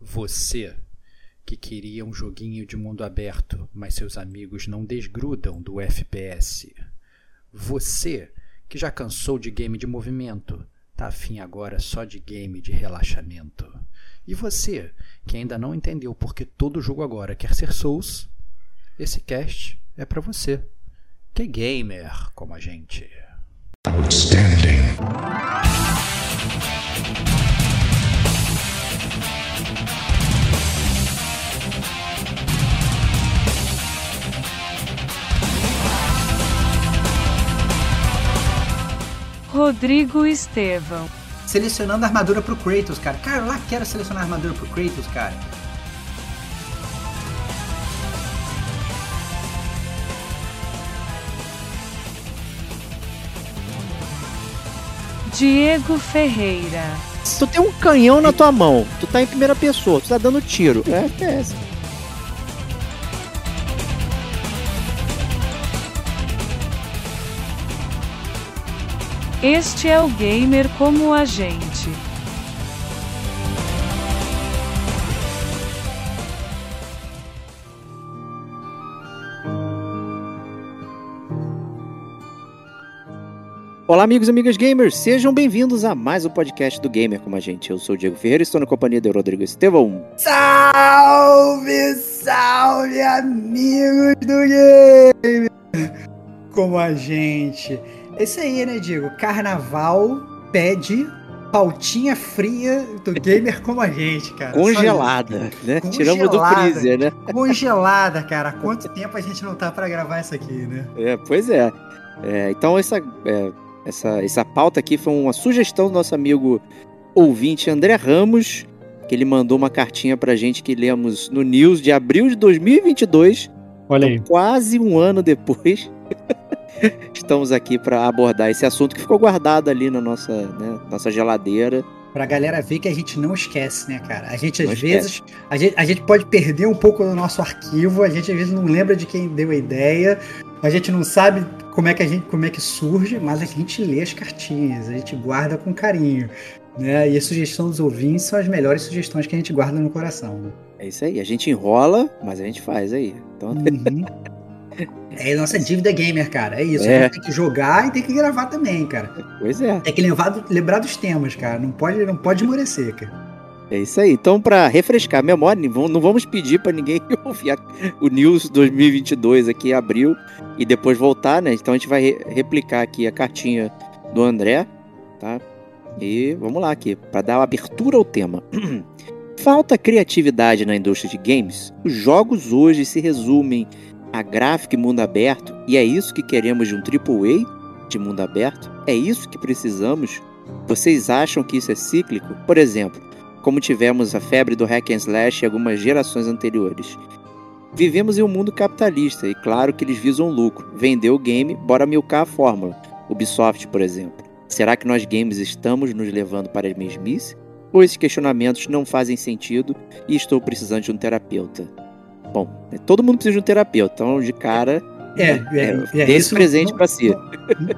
Você que queria um joguinho de mundo aberto, mas seus amigos não desgrudam do FPS. Você que já cansou de game de movimento, tá afim agora só de game de relaxamento. E você que ainda não entendeu porque todo jogo agora quer ser Souls, esse cast é para você. Que é gamer como a gente. Outstanding. Rodrigo Estevão. Selecionando a armadura pro Kratos, cara. Cara, eu lá quero selecionar a armadura pro Kratos, cara. Diego Ferreira. Tu tem um canhão na tua mão, tu tá em primeira pessoa, tu tá dando tiro. É FPS. Este é o gamer como a gente. Olá, amigos e amigas gamers, sejam bem-vindos a mais um podcast do Gamer como a gente. Eu sou o Diego Ferreira e estou na companhia do Rodrigo Estevão. Salve, salve, amigos do Gamer como a gente. É isso aí, né, Diego? Carnaval pede pautinha fria do gamer como a gente, cara. Congelada, né? Congelada, Tiramos do freezer, né? Congelada, cara. Quanto tempo a gente não tá para gravar isso aqui, né? É, pois é. é então essa, é, essa, essa pauta aqui foi uma sugestão do nosso amigo ouvinte André Ramos, que ele mandou uma cartinha pra gente que lemos no News de abril de 2022. Olha aí. Então, quase um ano depois. estamos aqui para abordar esse assunto que ficou guardado ali na nossa, né, nossa geladeira. Pra galera ver que a gente não esquece, né, cara? A gente, às não vezes, a gente, a gente pode perder um pouco do nosso arquivo, a gente, às vezes, não lembra de quem deu a ideia, a gente não sabe como é que a gente, como é que surge, mas a gente lê as cartinhas, a gente guarda com carinho. Né? E a sugestão dos ouvintes são as melhores sugestões que a gente guarda no coração. Né? É isso aí, a gente enrola, mas a gente faz aí. Então... Uhum. É a nossa dívida gamer, cara. É isso. É. A gente tem que jogar e tem que gravar também, cara. Pois é. Tem que lembrar, lembrar dos temas, cara. Não pode, não pode esmorecer, cara. É isso aí. Então, para refrescar a memória, não vamos pedir para ninguém ouvir o News 2022 aqui em abril e depois voltar, né? Então a gente vai replicar aqui a cartinha do André, tá? E vamos lá aqui, para dar abertura ao tema. Falta criatividade na indústria de games? Os jogos hoje se resumem a gráfica e mundo aberto, e é isso que queremos de um AAA de mundo aberto? É isso que precisamos? Vocês acham que isso é cíclico? Por exemplo, como tivemos a febre do hack and slash em algumas gerações anteriores. Vivemos em um mundo capitalista e claro que eles visam lucro. Vender o game, bora milcar a fórmula. Ubisoft, por exemplo. Será que nós games estamos nos levando para a mesmice? Ou esses questionamentos não fazem sentido e estou precisando de um terapeuta? Bom, né, todo mundo precisa de um terapeuta, então de cara. É, é, é, é esse presente para si.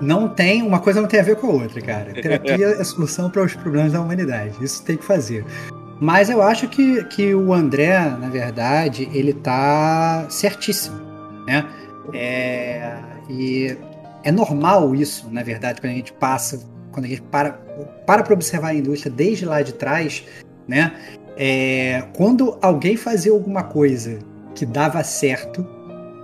Não, não tem, uma coisa não tem a ver com a outra, cara. Terapia é a solução para os problemas da humanidade. Isso tem que fazer. Mas eu acho que, que o André, na verdade, ele tá certíssimo, né? É, e é normal isso, na verdade, quando a gente passa, quando a gente para para para observar a indústria desde lá de trás, né? É, quando alguém fazia alguma coisa que dava certo,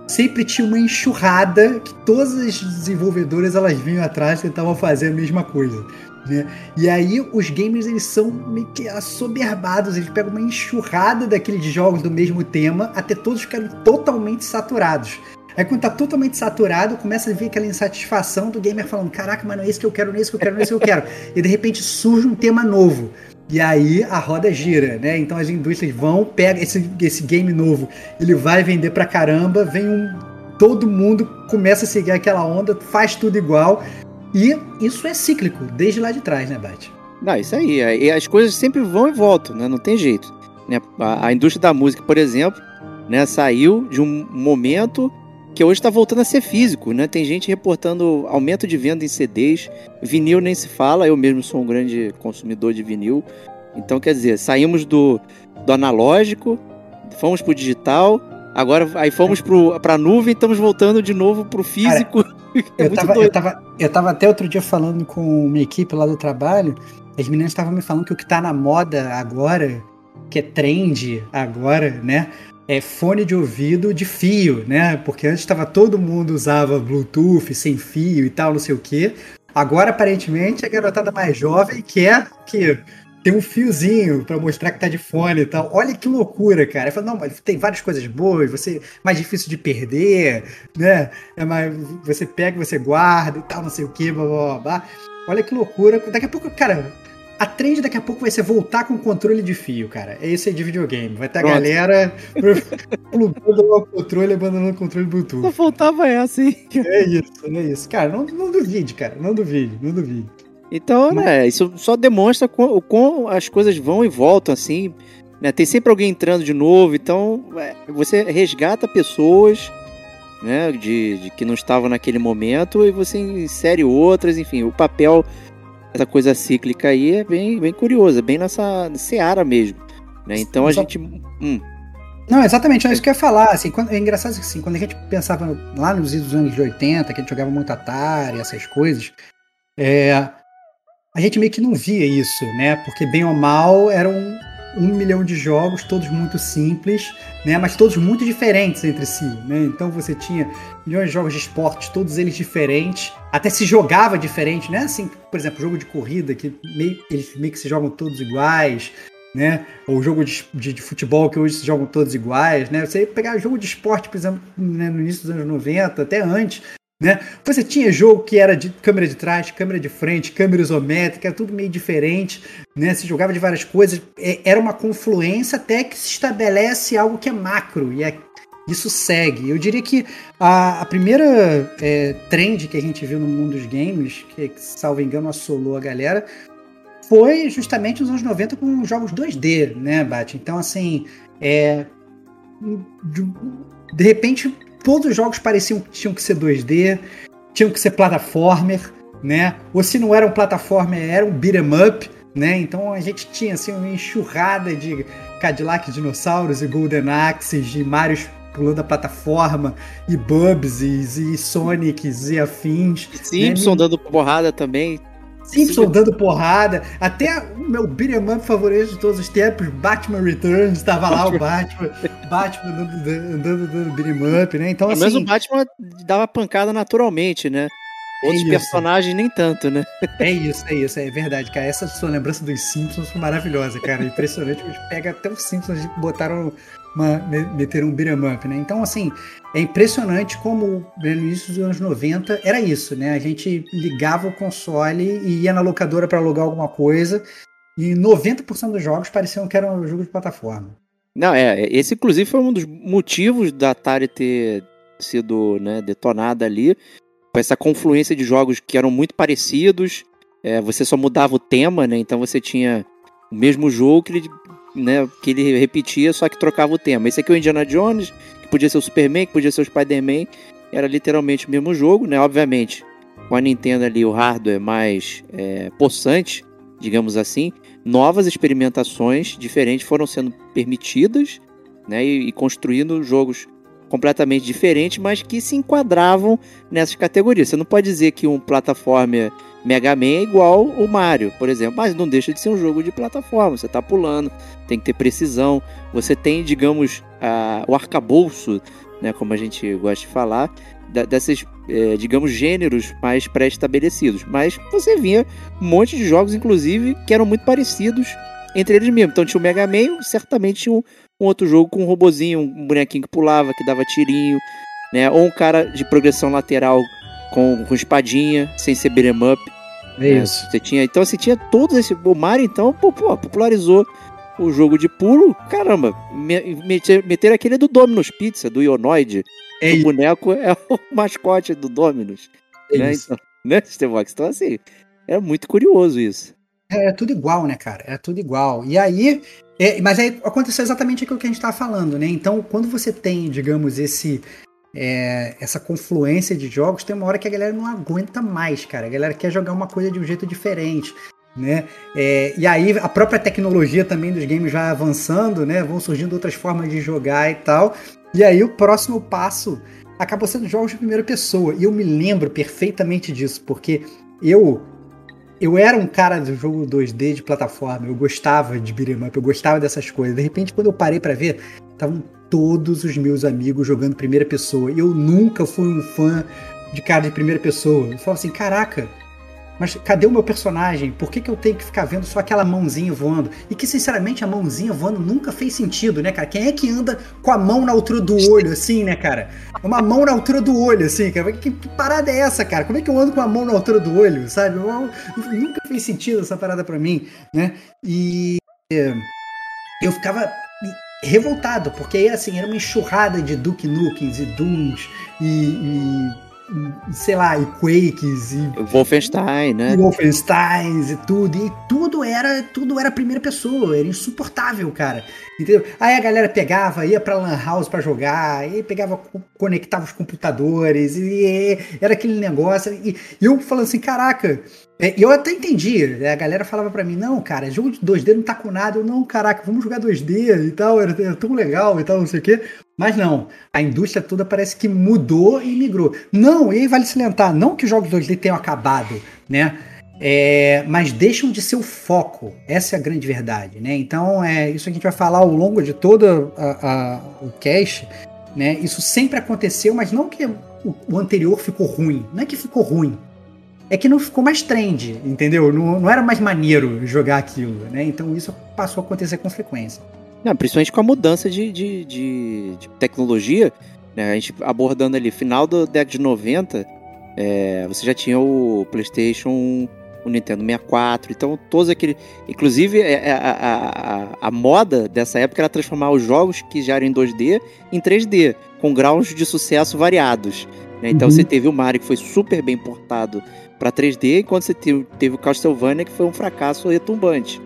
sempre tinha uma enxurrada que todas as desenvolvedoras elas vinham atrás e tentavam fazer a mesma coisa. Né? E aí os gamers eles são meio que assoberbados, eles pegam uma enxurrada daqueles jogos do mesmo tema até todos ficarem totalmente saturados. Aí quando tá totalmente saturado, começa a vir aquela insatisfação do gamer falando: caraca, mas não é isso que eu quero, não é isso que eu quero, não é isso que eu quero. e de repente surge um tema novo. E aí a roda gira, né? Então as indústrias vão, pega esse, esse game novo, ele vai vender pra caramba, vem um. Todo mundo começa a seguir aquela onda, faz tudo igual. E isso é cíclico, desde lá de trás, né, Bate? Não, isso aí. E as coisas sempre vão e voltam, né? Não tem jeito. Né? A, a indústria da música, por exemplo, né, saiu de um momento que hoje está voltando a ser físico, né? Tem gente reportando aumento de venda em CDs, vinil nem se fala, eu mesmo sou um grande consumidor de vinil, Então, quer dizer, saímos do, do analógico, fomos pro digital, agora aí fomos pro, pra nuvem e estamos voltando de novo pro físico. Cara, é eu, tava, eu, tava, eu tava até outro dia falando com uma equipe lá do trabalho, as meninas estavam me falando que o que tá na moda agora, que é trend agora, né? É fone de ouvido de fio, né? Porque antes estava todo mundo usava Bluetooth sem fio e tal, não sei o quê. Agora, aparentemente, a garotada mais jovem quer que tem um fiozinho para mostrar que tá de fone e tal. Olha que loucura, cara. Eu falo, não, mas tem várias coisas boas, você mais difícil de perder, né? É mais, você pega, você guarda e tal, não sei o que, blá, blá, blá. Olha que loucura. Daqui a pouco, cara, a trend daqui a pouco vai ser voltar com controle de fio, cara. É isso aí de videogame. Vai ter a galera plugando o controle e abandonando o controle Bluetooth. Só faltava essa, hein? É isso, é isso. Cara, não, não duvide, cara. Não duvide, não duvide. Então, né, isso só demonstra como, como as coisas vão e voltam, assim. Né? Tem sempre alguém entrando de novo, então é, você resgata pessoas né, de, de, que não estavam naquele momento e você insere outras, enfim, o papel essa coisa cíclica aí é bem, bem curiosa, bem nessa seara mesmo. Né? Então a Só... gente. Hum. Não, exatamente, é isso que eu ia falar. Assim, quando, é engraçado que assim, quando a gente pensava lá nos anos de 80, que a gente jogava muito Atari, essas coisas, é, a gente meio que não via isso, né? Porque bem ou mal eram um milhão de jogos, todos muito simples, né? Mas todos muito diferentes entre si, né? Então você tinha milhões de jogos de esportes, todos eles diferentes, até se jogava diferente, né? Assim, por exemplo, jogo de corrida que meio, eles meio que se jogam todos iguais, né? Ou jogo de, de, de, futebol que hoje se jogam todos iguais, né? Você pegar jogo de esporte, por exemplo, né, no início dos anos 90, até antes, né? Você tinha jogo que era de câmera de trás, câmera de frente, câmera isométrica, tudo meio diferente, né? Se jogava de várias coisas, é, era uma confluência até que se estabelece algo que é macro e é, isso segue. Eu diria que a, a primeira é, trend que a gente viu no mundo dos games, que, salvo engano assolou a galera, foi justamente nos anos 90 com jogos 2D, né, Bate? Então, assim, é, de, de repente todos os jogos pareciam que tinham que ser 2D, tinham que ser plataformer, né? Ou se não era um plataformer, era um beat'em up, né? Então a gente tinha assim uma enxurrada de Cadillac dinossauros e Golden Axes, de Marios pulando a plataforma, e Bubs e, Sonics e afins. Simpson né? dando porrada também. Simpson dando porrada. Até o meu beat'em up favorito de todos os tempos, Batman Returns, estava lá o Batman, Batman andando, dando beat'em up, né? Então, assim... Mas o Batman dava pancada naturalmente, né? Outros é personagens nem tanto, né? É isso, é isso, é verdade, cara. Essa sua lembrança dos Simpsons foi maravilhosa, cara. Impressionante. Pega até os Simpsons e botaram uma, meteram um beat'em up, né? Então, assim, é impressionante como no início dos anos 90 era isso, né? A gente ligava o console e ia na locadora para alugar alguma coisa e 90% dos jogos pareciam que eram jogos de plataforma. Não, é, esse inclusive foi um dos motivos da Atari ter sido né, detonada ali, com essa confluência de jogos que eram muito parecidos, é, você só mudava o tema, né? Então você tinha o mesmo jogo que ele né, que ele repetia, só que trocava o tema. Esse aqui é o Indiana Jones, que podia ser o Superman, que podia ser o Spider-Man, era literalmente o mesmo jogo, né? Obviamente, com a Nintendo ali o hardware mais é, possante, digamos assim, novas experimentações diferentes foram sendo permitidas, né? E, e construindo jogos completamente diferentes, mas que se enquadravam nessas categorias. Você não pode dizer que um plataforma Mega Man é igual o Mario, por exemplo, mas não deixa de ser um jogo de plataforma. Você está pulando, tem que ter precisão. Você tem, digamos, a, o arcabouço, né, como a gente gosta de falar, da, desses, é, digamos, gêneros mais pré-estabelecidos. Mas você via um monte de jogos, inclusive, que eram muito parecidos entre eles mesmos. Então tinha o Mega Man, certamente tinha um, um outro jogo com um robozinho, um bonequinho que pulava, que dava tirinho, né? Ou um cara de progressão lateral com, com espadinha, sem ser beat'em up. É isso. Você tinha, então você tinha todos esse. O Mario, então, pô, pô, popularizou o jogo de pulo. Caramba, meter, meter aquele do Domino's Pizza, do Ionoid. É o boneco é o mascote do Domino's. É né? Isso. Então, né, Stevox? Então, assim, é muito curioso isso. É, é, tudo igual, né, cara? É tudo igual. E aí. É, mas aí aconteceu exatamente aquilo que a gente estava falando, né? Então, quando você tem, digamos, esse é, essa confluência de jogos, tem uma hora que a galera não aguenta mais, cara. A galera quer jogar uma coisa de um jeito diferente. né? É, e aí a própria tecnologia também dos games vai avançando, né? Vão surgindo outras formas de jogar e tal. E aí o próximo passo acabou sendo jogos de primeira pessoa. E eu me lembro perfeitamente disso, porque eu eu era um cara do jogo 2D de plataforma, eu gostava de beat'em up, eu gostava dessas coisas. De repente, quando eu parei para ver, estavam todos os meus amigos jogando primeira pessoa. Eu nunca fui um fã de cara de primeira pessoa. Eu falava assim, caraca, mas cadê o meu personagem? Por que, que eu tenho que ficar vendo só aquela mãozinha voando? E que, sinceramente, a mãozinha voando nunca fez sentido, né, cara? Quem é que anda com a mão na altura do olho, assim, né, cara? Uma mão na altura do olho, assim, cara. Que, que parada é essa, cara? Como é que eu ando com a mão na altura do olho, sabe? Eu, nunca fez sentido essa parada para mim, né? E eu ficava revoltado, porque assim, era uma enxurrada de Duke Nukens e Dooms e, e sei lá, e Quakes e Wolfenstein, né? E Wolfensteins e tudo, e tudo era, tudo era primeira pessoa, era insuportável, cara. Entendeu? Aí a galera pegava, ia pra Lan House para jogar, aí pegava, conectava os computadores, e, era aquele negócio. E, e eu falando assim, caraca, é, eu até entendi, né? a galera falava para mim, não, cara, jogo de 2D não tá com nada, eu não, caraca, vamos jogar 2D e tal, era, era tão legal e tal, não sei o quê. Mas não, a indústria toda parece que mudou e migrou. Não, e aí vale salientar, não que os jogos 2D tenham acabado, né? É, mas deixam de ser o foco. Essa é a grande verdade, né? Então, é isso a gente vai falar ao longo de todo a, a, o cast, né? Isso sempre aconteceu, mas não que o, o, anterior ficou ruim. Não é que ficou ruim. É que não ficou mais trend, entendeu? Não, não era mais maneiro jogar aquilo, né? Então isso passou a acontecer com frequência. Não, principalmente com a mudança de, de, de, de tecnologia, né? A gente abordando ali, final da década de 90, é, você já tinha o PlayStation, o Nintendo 64, então todos aqueles. Inclusive, é, é, a, a, a, a, moda dessa época era transformar os jogos que já eram em 2D em 3D, com graus de sucesso variados. Né? Então uhum. você teve o Mario que foi super bem portado para 3D, enquanto você teve, teve o Castlevania que foi um fracasso retumbante.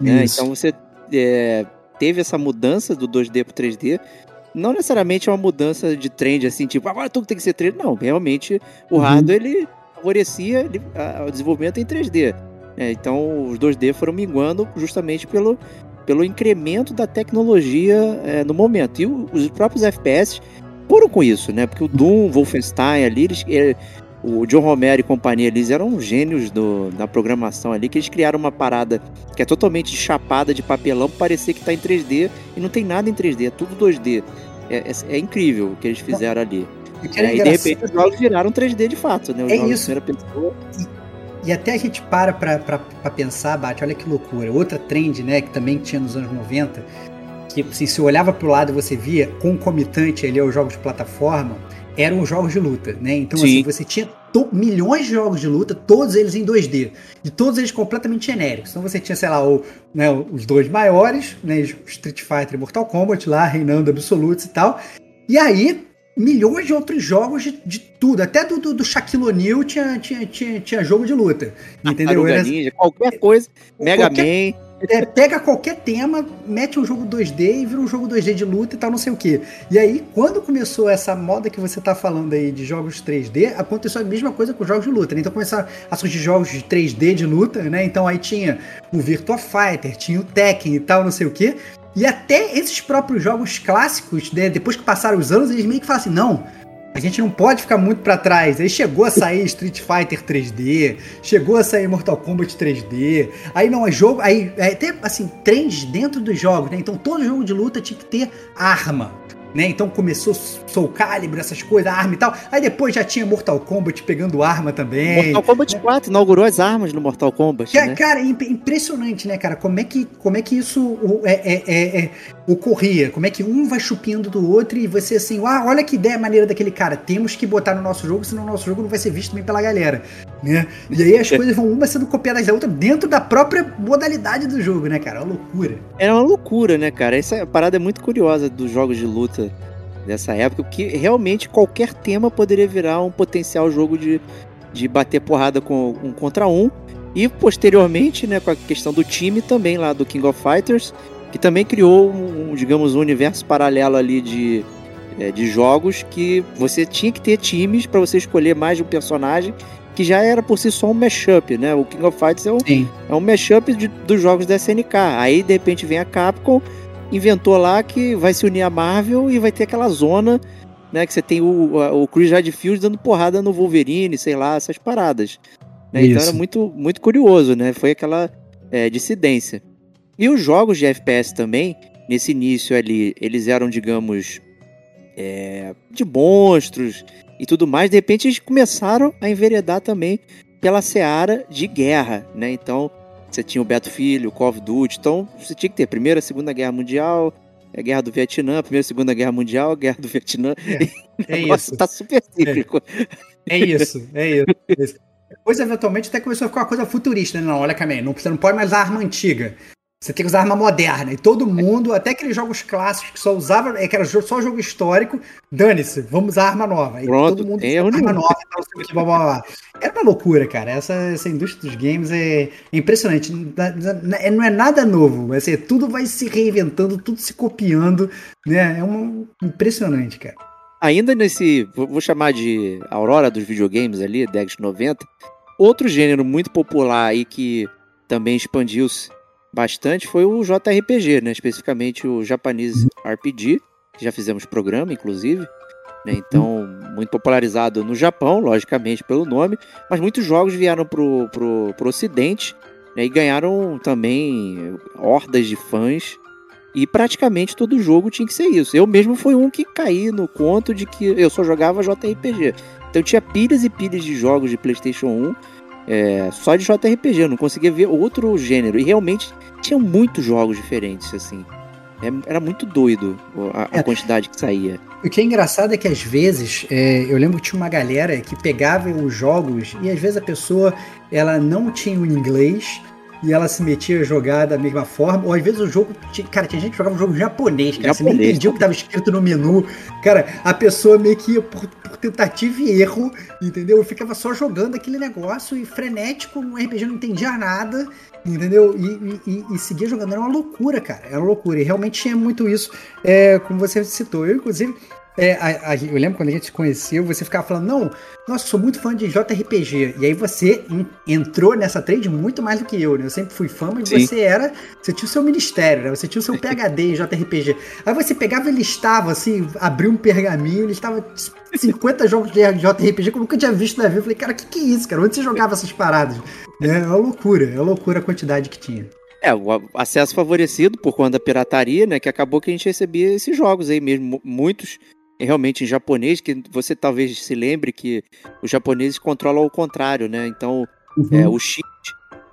Né? Então você é, teve essa mudança do 2D para 3D. Não necessariamente é uma mudança de trend, assim, tipo, agora tudo tem que ser 3D. Não, realmente o uhum. hardware ele favorecia o desenvolvimento em 3D. É, então os 2D foram minguando justamente pelo, pelo incremento da tecnologia é, no momento. E o, os próprios FPS foram com isso, né? Porque o Doom, Wolfenstein ali, eles, é, o John Romero e companhia, eles eram gênios do, da programação ali, que eles criaram uma parada que é totalmente chapada de papelão para parecer que está em 3D e não tem nada em 3D, é tudo 2D. É, é, é incrível o que eles fizeram ali. E, é, e de repente os jogos viraram 3D de fato, né? Os é isso. E, e, até a gente para pra, pra, pra, pensar, Bate, olha que loucura. Outra trend, né, que também tinha nos anos 90, que assim, se olhava pro lado você via concomitante ali aos jogos de plataforma, eram os jogos de luta, né? Então, assim, Sim. assim, você tinha milhões de jogos de luta, todos eles em 2D, e todos eles completamente genéricos. Então você tinha, sei lá, o, né, os dois maiores, né, Street Fighter e Mortal Kombat lá, reinando absolutos e tal. E aí, milhões de outros jogos de, de tudo, até do, do, do Shaquille O'Neal tinha, tinha, tinha, tinha jogo de luta, entendeu? Era, Ninja, qualquer coisa, Mega qualquer, Man... É, pega qualquer tema, mete um jogo 2D e vira um jogo 2D de luta e tal, não sei o que. E aí, quando começou essa moda que você tá falando aí de jogos 3D, aconteceu a mesma coisa com jogos de luta, né? Então começaram a surgir jogos de 3D de luta, né? Então aí tinha o Virtua Fighter, tinha o Tekken e tal, não sei o que. E até esses próprios jogos clássicos, né, depois que passaram os anos, eles meio que falam assim: não, a gente não pode ficar muito para trás. Aí chegou a sair Street Fighter 3D, chegou a sair Mortal Kombat 3D. Aí não é jogo, aí é, tem assim trends dentro dos jogos, né? Então todo jogo de luta tinha que ter arma né? Então começou Soul Calibur, essas coisas, arma e tal. Aí depois já tinha Mortal Kombat pegando arma também. Mortal Kombat né? 4 inaugurou as armas no Mortal Kombat. Que, né? Cara, impressionante, né, cara? Como é que, como é que isso é, é, é, é, ocorria? Como é que um vai chupando do outro e você assim, ah, olha que ideia maneira daquele cara. Temos que botar no nosso jogo, senão o nosso jogo não vai ser visto bem pela galera. Né? E aí as coisas vão uma sendo copiadas da outra dentro da própria modalidade do jogo, né, cara? É uma loucura. É uma loucura, né, cara? Essa parada é muito curiosa dos jogos de luta dessa época, que realmente qualquer tema poderia virar um potencial jogo de, de bater porrada com um contra um. E posteriormente, né, com a questão do time também lá do King of Fighters, que também criou um, digamos, um universo paralelo ali de, é, de jogos que você tinha que ter times para você escolher mais de um personagem que já era por si só um mashup, né? O King of Fighters é um, Sim. é um mashup de- dos jogos da SNK. Aí, de repente, vem a Capcom, inventou lá que vai se unir à Marvel e vai ter aquela zona, né? Que você tem o, o Chris Redfield dando porrada no Wolverine, sei lá, essas paradas. né? Então era muito, muito curioso, né? Foi aquela é, dissidência. E os jogos de FPS também, nesse início ali, eles eram, digamos, é, de monstros e tudo mais. De repente, eles começaram a enveredar também pela seara de guerra, né? Então, você tinha o Battlefield, o Call of Duty. Então, você tinha que ter Primeira, Segunda Guerra Mundial, a Guerra do Vietnã, Primeira, Segunda Guerra Mundial, Guerra do Vietnã. É Nossa, isso. tá super cíclico. É isso, é isso. é isso. Depois, eventualmente, até começou a ficar uma coisa futurista. né? Não, olha, Camille, não, você não pode mais usar arma antiga. Você tem que usar arma moderna. E todo mundo, até aqueles jogos clássicos que só usava, é que era só jogo histórico, dane-se, vamos usar arma nova. E Pronto, todo mundo tem arma nenhum. nova e tal, não sei o que, blá, blá, blá. Era uma loucura, cara. Essa, essa indústria dos games é impressionante. Na- na- Não é nada novo. Ser, tudo vai se reinventando, tudo se copiando. Né? É uma, impressionante, cara. Ainda nesse, vou vou chamar de aurora dos videogames ali, década de 90, outro gênero muito popular aí que também expandiu-se bastante foi o JRPG, né? Especificamente o Japanese RPG, já fizemos programa, inclusive. né? Então, muito popularizado no Japão, logicamente pelo nome, mas muitos jogos vieram pro, pro, pro ocidente né? e ganharam também hordas de fãs e praticamente todo jogo tinha que ser isso. Eu mesmo fui um que caí no conto de que eu só jogava JRPG. Então tinha pilhas e pilhas de jogos de PlayStation 1 é, só de JRPG. Eu não conseguia ver outro gênero. E realmente tinha muitos jogos diferentes, assim. É- Era muito doido a, a É. quantidade que saía. O que é engraçado é que às vezes, é, eu lembro que tinha uma galera que pegava os jogos e às vezes a pessoa ela não tinha o inglês e ela se metia a jogar da mesma forma, ou às vezes o jogo. tinha- Cara, tinha gente que jogava um jogo japonês, cara. Você nem Japonês, entendia o que estava escrito no menu. Cara, a pessoa meio que ia por, por tentativa e erro, entendeu? Eu ficava só jogando aquele negócio e frenético, no RPG não entendia nada, entendeu? E, e- e- e seguia jogando. Era uma loucura, cara. Era uma loucura. E realmente tinha muito isso, é, como você citou. Eu, inclusive. É, a- a- eu lembro quando a gente se conheceu, você ficava falando, não, nossa, sou muito fã de JRPG. E aí você en- entrou nessa trade muito mais do que eu, né? Eu sempre fui fã, mas Sim. você era. Você tinha o seu ministério, né? Você tinha o seu PHD em JRPG. Aí você pegava e listava, assim, abriu um pergaminho, listava 50 jogos de JRPG que eu nunca tinha visto na vida. Eu falei, cara, o que, que é isso, cara? Onde você jogava essas paradas? É uma loucura, é uma loucura a quantidade que tinha. É, o acesso favorecido por conta da pirataria, né? Que acabou que a gente recebia esses jogos aí mesmo. mu- Muitos é, realmente em japonês, que você talvez se lembre que os japoneses controlam ao contrário, né? Então, é, o X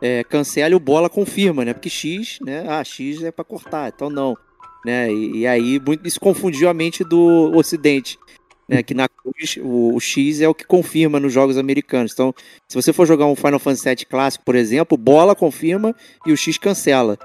é, cancela e o bola confirma, né? Porque X, né? Ah, X é pra cortar, então não. Né? E, e aí muito, isso confundiu a mente do Ocidente. Né? Que na cruz o, o X é o que confirma nos jogos americanos. Então, se você for jogar um Final Fantasy VII clássico, por exemplo, bola confirma e o X cancela.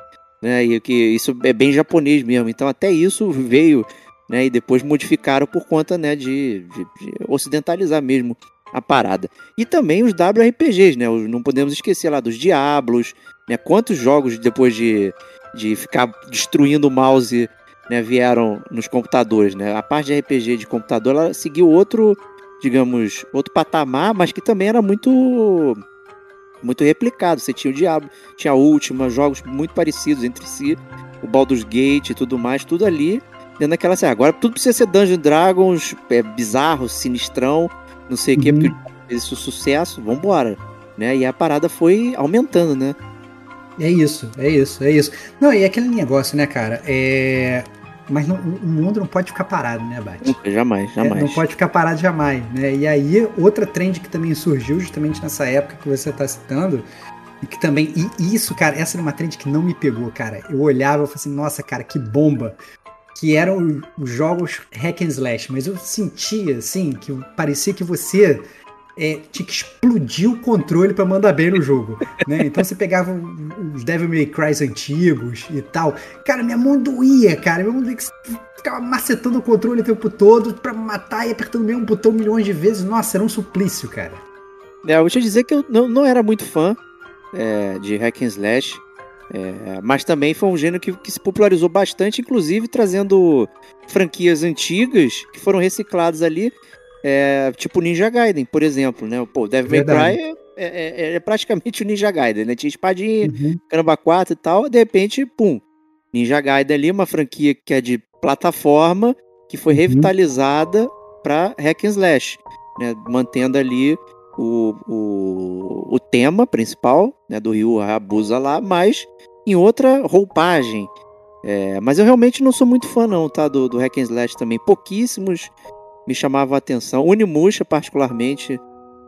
Né? E que isso é bem japonês mesmo. Então, até isso veio né? E depois modificaram por conta né, de, de- de ocidentalizar mesmo a parada. E também os WRPGs, né? os- Não podemos esquecer lá dos Diablos, né? Quantos jogos depois de, de ficar destruindo o mouse né, vieram nos computadores, né? A parte de RPG de computador, ela seguiu outro, digamos, outro patamar, mas que também era muito muito replicado. Você tinha o Diablo, tinha a Última, jogos muito parecidos entre si, o Baldur's Gate e tudo mais, tudo ali dentro daquela série. Agora tudo precisa ser Dungeons Dragons, é bizarro, sinistrão, não sei o que, Uhum. porque fez isso sucesso, vambora. Né? E a parada foi aumentando, né? É isso, é isso, é isso. Não, e aquele negócio, né, cara? É. Mas não- o mundo não pode ficar parado, né, Bate? Nunca, jamais, É, jamais. não pode ficar parado jamais, né? E aí, outra trend que também surgiu justamente nessa época que você tá citando, e que também. E isso, cara, essa era uma trend que não me pegou, cara. Eu olhava e falei assim, nossa, cara, que bomba. Que eram jogos hack and slash, mas eu sentia, assim, que parecia que você é, tinha que explodir o controle pra mandar bem no jogo, né? Então você pegava os Devil May Cry antigos e tal. Cara, minha mão doía, cara. Minha mão doía que ficava macetando o controle o tempo todo pra matar e apertando o mesmo botão milhões de vezes. Nossa, era um suplício, cara. É, eu vou te dizer que eu não, não era muito fã é, de hack and slash, é, mas também foi um gênero que, que se popularizou bastante, inclusive trazendo franquias antigas que foram recicladas ali é, tipo Ninja Gaiden, por exemplo, né? Pô, Devil May. Cry é, é- é- é praticamente o Ninja Gaiden, né? Tinha espadinha, Uhum. caramba 4 e tal, de repente, pum, Ninja Gaiden ali, uma franquia que é de plataforma, que foi Uhum. revitalizada pra hack and slash, né? Mantendo ali o, o, o tema principal, né? Do Ryu Hayabusa lá, mas em outra roupagem. É, mas eu realmente não sou muito fã não, tá? Do, do hack and slash também. Pouquíssimos me chamavam a atenção. O Onimusha, particularmente,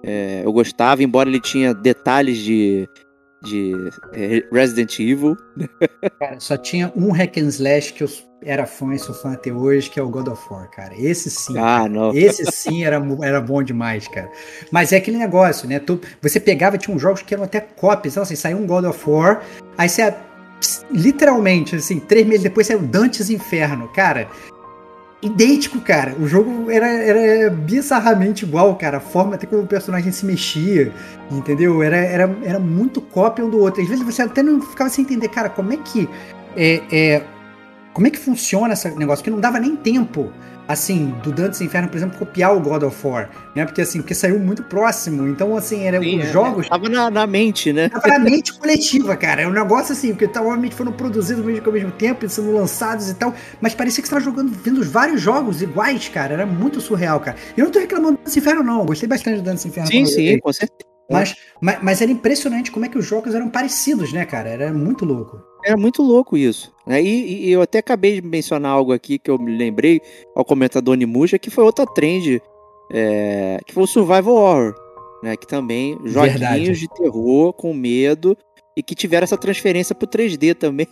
é, eu gostava, embora ele tinha detalhes de, de é, Resident Evil. Cara, só tinha um hack and slash que eu era fã e sou fã até hoje, que é o God of War, cara. Esse sim. Ah, não. Esse sim era, era bom demais, cara. Mas é aquele negócio, né? Tu- você pegava, tinha uns jogos que eram até cópias. Então, assim, saiu um God of War, aí você, literalmente, assim, três meses depois saiu Dantes Inferno. Cara, idêntico, cara. O jogo era, era bizarramente igual, cara. A forma até como o personagem se mexia, entendeu? Era, era, era muito cópia um do outro. Às vezes você até não ficava sem entender, cara, como é que. É, é, como é que funciona esse negócio? Que não dava nem tempo, assim, do Dantes Inferno, por exemplo, copiar o God of War, né? Porque assim, porque saiu muito próximo. Então, assim, era Sim, os é, jogos. Tava na, na mente, né? Tava na mente coletiva, cara. É um negócio assim, porque obviamente foram produzidos que ao mesmo tempo, sendo lançados e tal, mas parecia que você tava jogando, vendo vários jogos iguais, cara. Era muito surreal, cara. E eu não tô reclamando do Dantes Inferno, não. Eu gostei bastante do Dantes Inferno. Sim, sim, com certeza. Mas, mas, mas era impressionante como é que os jogos eram parecidos, né, cara? Era muito louco. Era muito louco isso. né? E, e eu até acabei de mencionar algo aqui que eu me lembrei ao comentar do Onimusha, que foi outra trend, é, que foi o Survival Horror, né? Que também, joguinhos Verdade. de terror com medo e que tiveram essa transferência pro 3D também,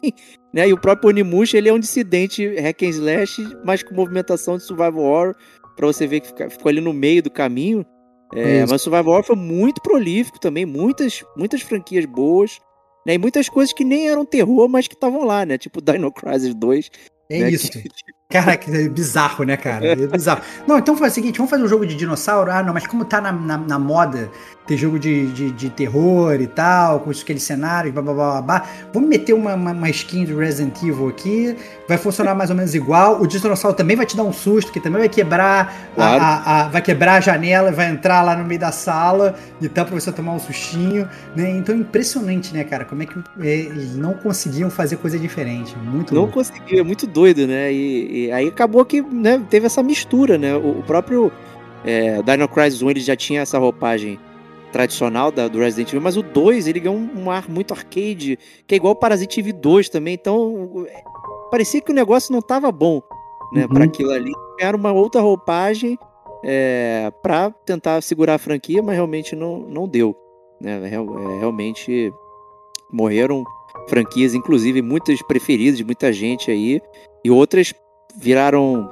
né? E o próprio Onimusha, ele é um dissidente hack and slash, mas com movimentação de Survival Horror, pra você ver que ficou ali no meio do caminho. É, Isso. mas o Survival Horror foi muito prolífico também, muitas, muitas franquias boas, né? E muitas coisas que nem eram terror, mas que estavam lá, né? Tipo Dino Crisis 2. É né? isso. Que- Caraca, é bizarro, né, cara? É bizarro. Não, então faz o seguinte, vamos fazer um jogo de dinossauro? Ah, não, mas como tá na, na, na moda ter jogo de, de, de terror e tal, com aqueles cenários, blá blá blá blá, blá, vamos meter uma, uma, uma skin de Resident Evil aqui, vai funcionar mais ou menos igual. O dinossauro também vai te dar um susto, que também vai quebrar, a- Claro. a, a- vai quebrar a janela, vai entrar lá no meio da sala e tal pra você tomar um sustinho, né? Então é impressionante, né, cara? Como é que é, eles não conseguiam fazer coisa diferente. Muito Não louco. conseguiu, é muito doido, né? E, e aí acabou que né, teve essa mistura, né? O, o próprio é, Dino Crisis 1 ele já tinha essa roupagem tradicional da, do Resident Evil, mas o 2 ele ganhou um, um ar muito arcade, que é igual o Parasite Eve 2 também, então é, parecia que o negócio não tava bom, né? Uhum. Pra aquilo ali. Era uma outra roupagem é, pra tentar segurar a franquia, mas realmente não, não deu. Né? Real- é, realmente morreram franquias, inclusive muitas preferidas de muita gente aí, e outras viraram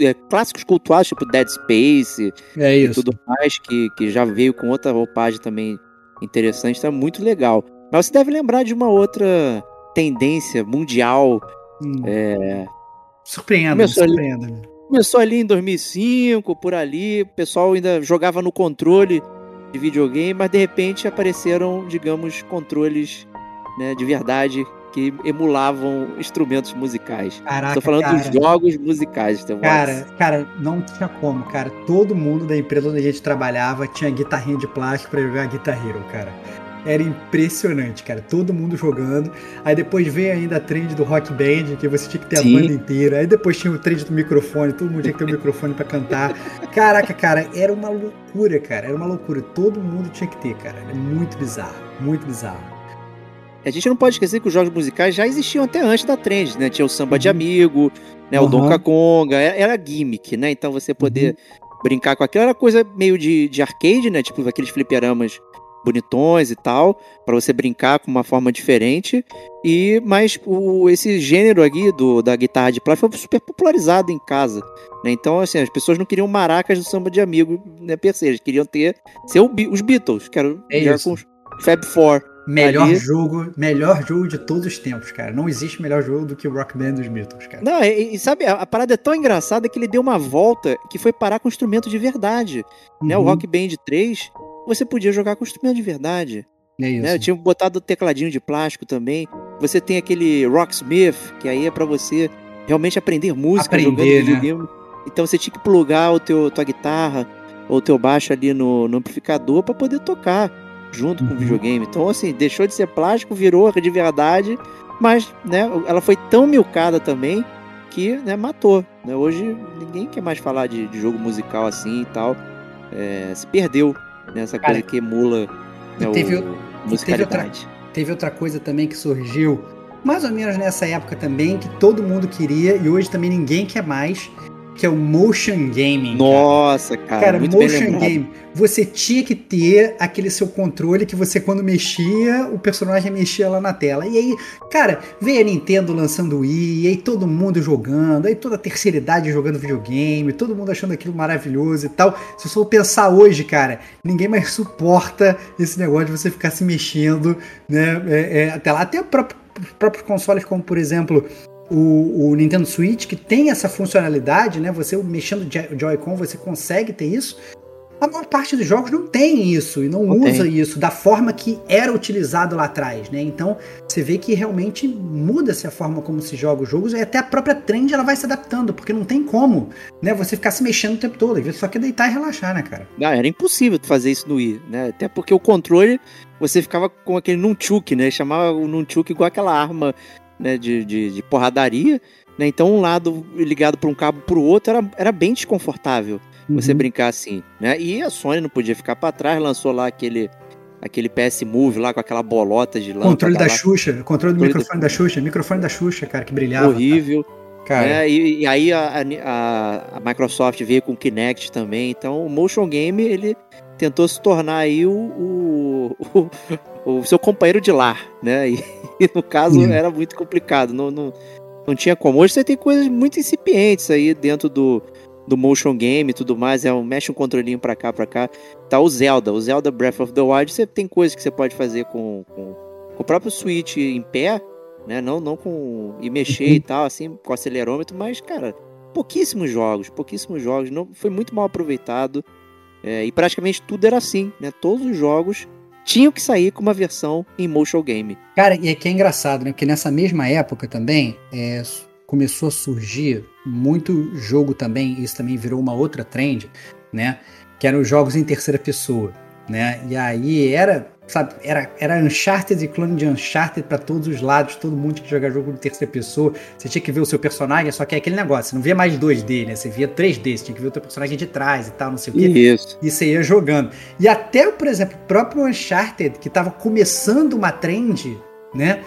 é, clássicos cultuados, tipo Dead Space É e tudo mais, que, que já veio com outra roupagem também interessante, tá muito legal. Mas você deve lembrar de uma outra tendência mundial. Hum. é, Surpreenda, Começou ali- surpreenda. Começou ali em 2005, por ali, o pessoal ainda jogava no controle de videogame, mas de repente apareceram, digamos, controles né, de verdade que emulavam instrumentos musicais. Caraca, Tô falando cara, dos jogos musicais, Tevox. cara, cara, não tinha como, cara. Todo mundo da empresa onde a gente trabalhava tinha guitarrinha de plástico pra jogar Guitar Hero, cara. Era impressionante, cara. Todo mundo jogando. Aí depois veio ainda a trend do rock band, que você tinha que ter Sim. a banda inteira. Aí depois tinha o trend do microfone, todo mundo tinha que ter um microfone pra cantar. Caraca, cara, era uma loucura, cara. Era uma loucura. Todo mundo tinha que ter, cara. Era muito bizarro, muito bizarro. A gente não pode esquecer que os jogos musicais já existiam até antes da trend, né? Tinha o samba de Uhum. amigo, né? O Uhum. Donkey Konga, era, era gimmick, né? Então você poder brincar com aquilo era coisa meio de, de arcade, né? Tipo aqueles fliperamas bonitões e tal, pra você brincar com uma forma diferente. E mas o, esse gênero aqui do, da guitarra de plástico foi super popularizado em casa, né? Então assim, as pessoas não queriam maracas do samba de amigo, né, per se, eles queriam ter ser o os Beatles, que eram É com os Fab Four. Melhor Ali- jogo, melhor jogo de todos os tempos, cara. Não existe melhor jogo do que o Rock Band dos Beatles, cara. Não, e, e sabe, a, a parada é tão engraçada que ele deu uma volta que foi parar com instrumento de verdade. Né? O Uhum, Rock Band 3, você podia jogar com instrumento de verdade. É isso. Né? Eu tinha botado o tecladinho de plástico também. Você tem aquele Rocksmith, que aí é pra você realmente aprender música Aprender, jogando né? Então você tinha que plugar o teu, tua guitarra ou o teu baixo ali no, no amplificador para poder tocar junto com o Uhum. videogame. Então, assim, deixou de ser plástico, virou de verdade, mas, né, ela foi tão milcada também que, né, matou. Né? Hoje ninguém quer mais falar de, de jogo musical assim e tal. É, se perdeu nessa Cara, coisa que emula né, e teve o, o- musicalidade. Teve outra coisa também que surgiu mais ou menos nessa época também, que todo mundo queria e hoje também ninguém quer mais, que é o motion gaming. Nossa, cara, Cara, muito motion game. Você tinha que ter aquele seu controle que você, quando mexia, o personagem mexia lá na tela. E aí, cara, veio a Nintendo lançando o Wii, e aí todo mundo jogando, aí toda a terceira idade jogando videogame, todo mundo achando aquilo maravilhoso e tal. Se você for pensar hoje, cara, ninguém mais suporta esse negócio de você ficar se mexendo, né? É, é, até lá, até o próprio- os próprios consoles, como por exemplo o, o Nintendo Switch, que tem essa funcionalidade, né? Você mexendo o Joy- Joy-Con, você consegue ter isso. A maior parte dos jogos não tem isso e não, Não usa tem. isso da forma que era utilizado lá atrás, né? Então você vê que realmente muda-se a forma como se joga os jogos e até a própria trend ela vai se adaptando, porque não tem como, né? Você ficar se mexendo o tempo todo, às vezes só quer deitar e relaxar, né, cara? Não, era impossível fazer isso no Wii, né? Até porque o controle, você ficava com aquele nunchuk, né? Chamava o nunchuk igual aquela arma né, de, de, de porradaria, né? Então um lado ligado para um cabo pro outro era, era bem desconfortável você Uhum. brincar assim, né? E a Sony não podia ficar para trás, lançou lá aquele aquele PS Move lá com aquela bolota de lâmpada Controle da lá, Xuxa, controle do Controle do- microfone da Xuxa, microfone da Xuxa, cara, que brilhava. horrível, Cara, né? E, e aí a, a- a Microsoft veio com o Kinect também, então o motion game ele tentou se tornar aí o, o, o- o seu companheiro de lar, né? E, e no caso Sim. era muito complicado, não, não, não tinha como. Hoje você tem coisas muito incipientes aí dentro do, do motion game e tudo mais, é um, mexe um controlinho pra cá, pra cá. Tá o Zelda, o Zelda Breath of the Wild, você tem coisas que você pode fazer com, com, com o próprio Switch em pé, né? Não, não com. e mexer Uhum. e tal, assim, com acelerômetro, mas, cara, pouquíssimos jogos, pouquíssimos jogos. Não, foi muito mal aproveitado. é, e praticamente tudo era assim, né? Todos os jogos tinham que sair com uma versão em motion game. Cara, e é que é engraçado, né? Porque nessa mesma época também é, começou a surgir muito jogo também, isso também virou uma outra trend, né? Que eram os jogos em terceira pessoa, né? E aí era, sabe, era, era Uncharted e clone de Uncharted pra todos os lados, todo mundo tinha que jogar jogo de terceira pessoa, você tinha que ver o seu personagem, só que é aquele negócio, você não via mais 2D, né? Você via 3D, você tinha que ver o teu personagem de trás e tal, não sei o quê Isso. e você ia jogando. E até, por exemplo, o próprio Uncharted, que estava começando uma trend, né?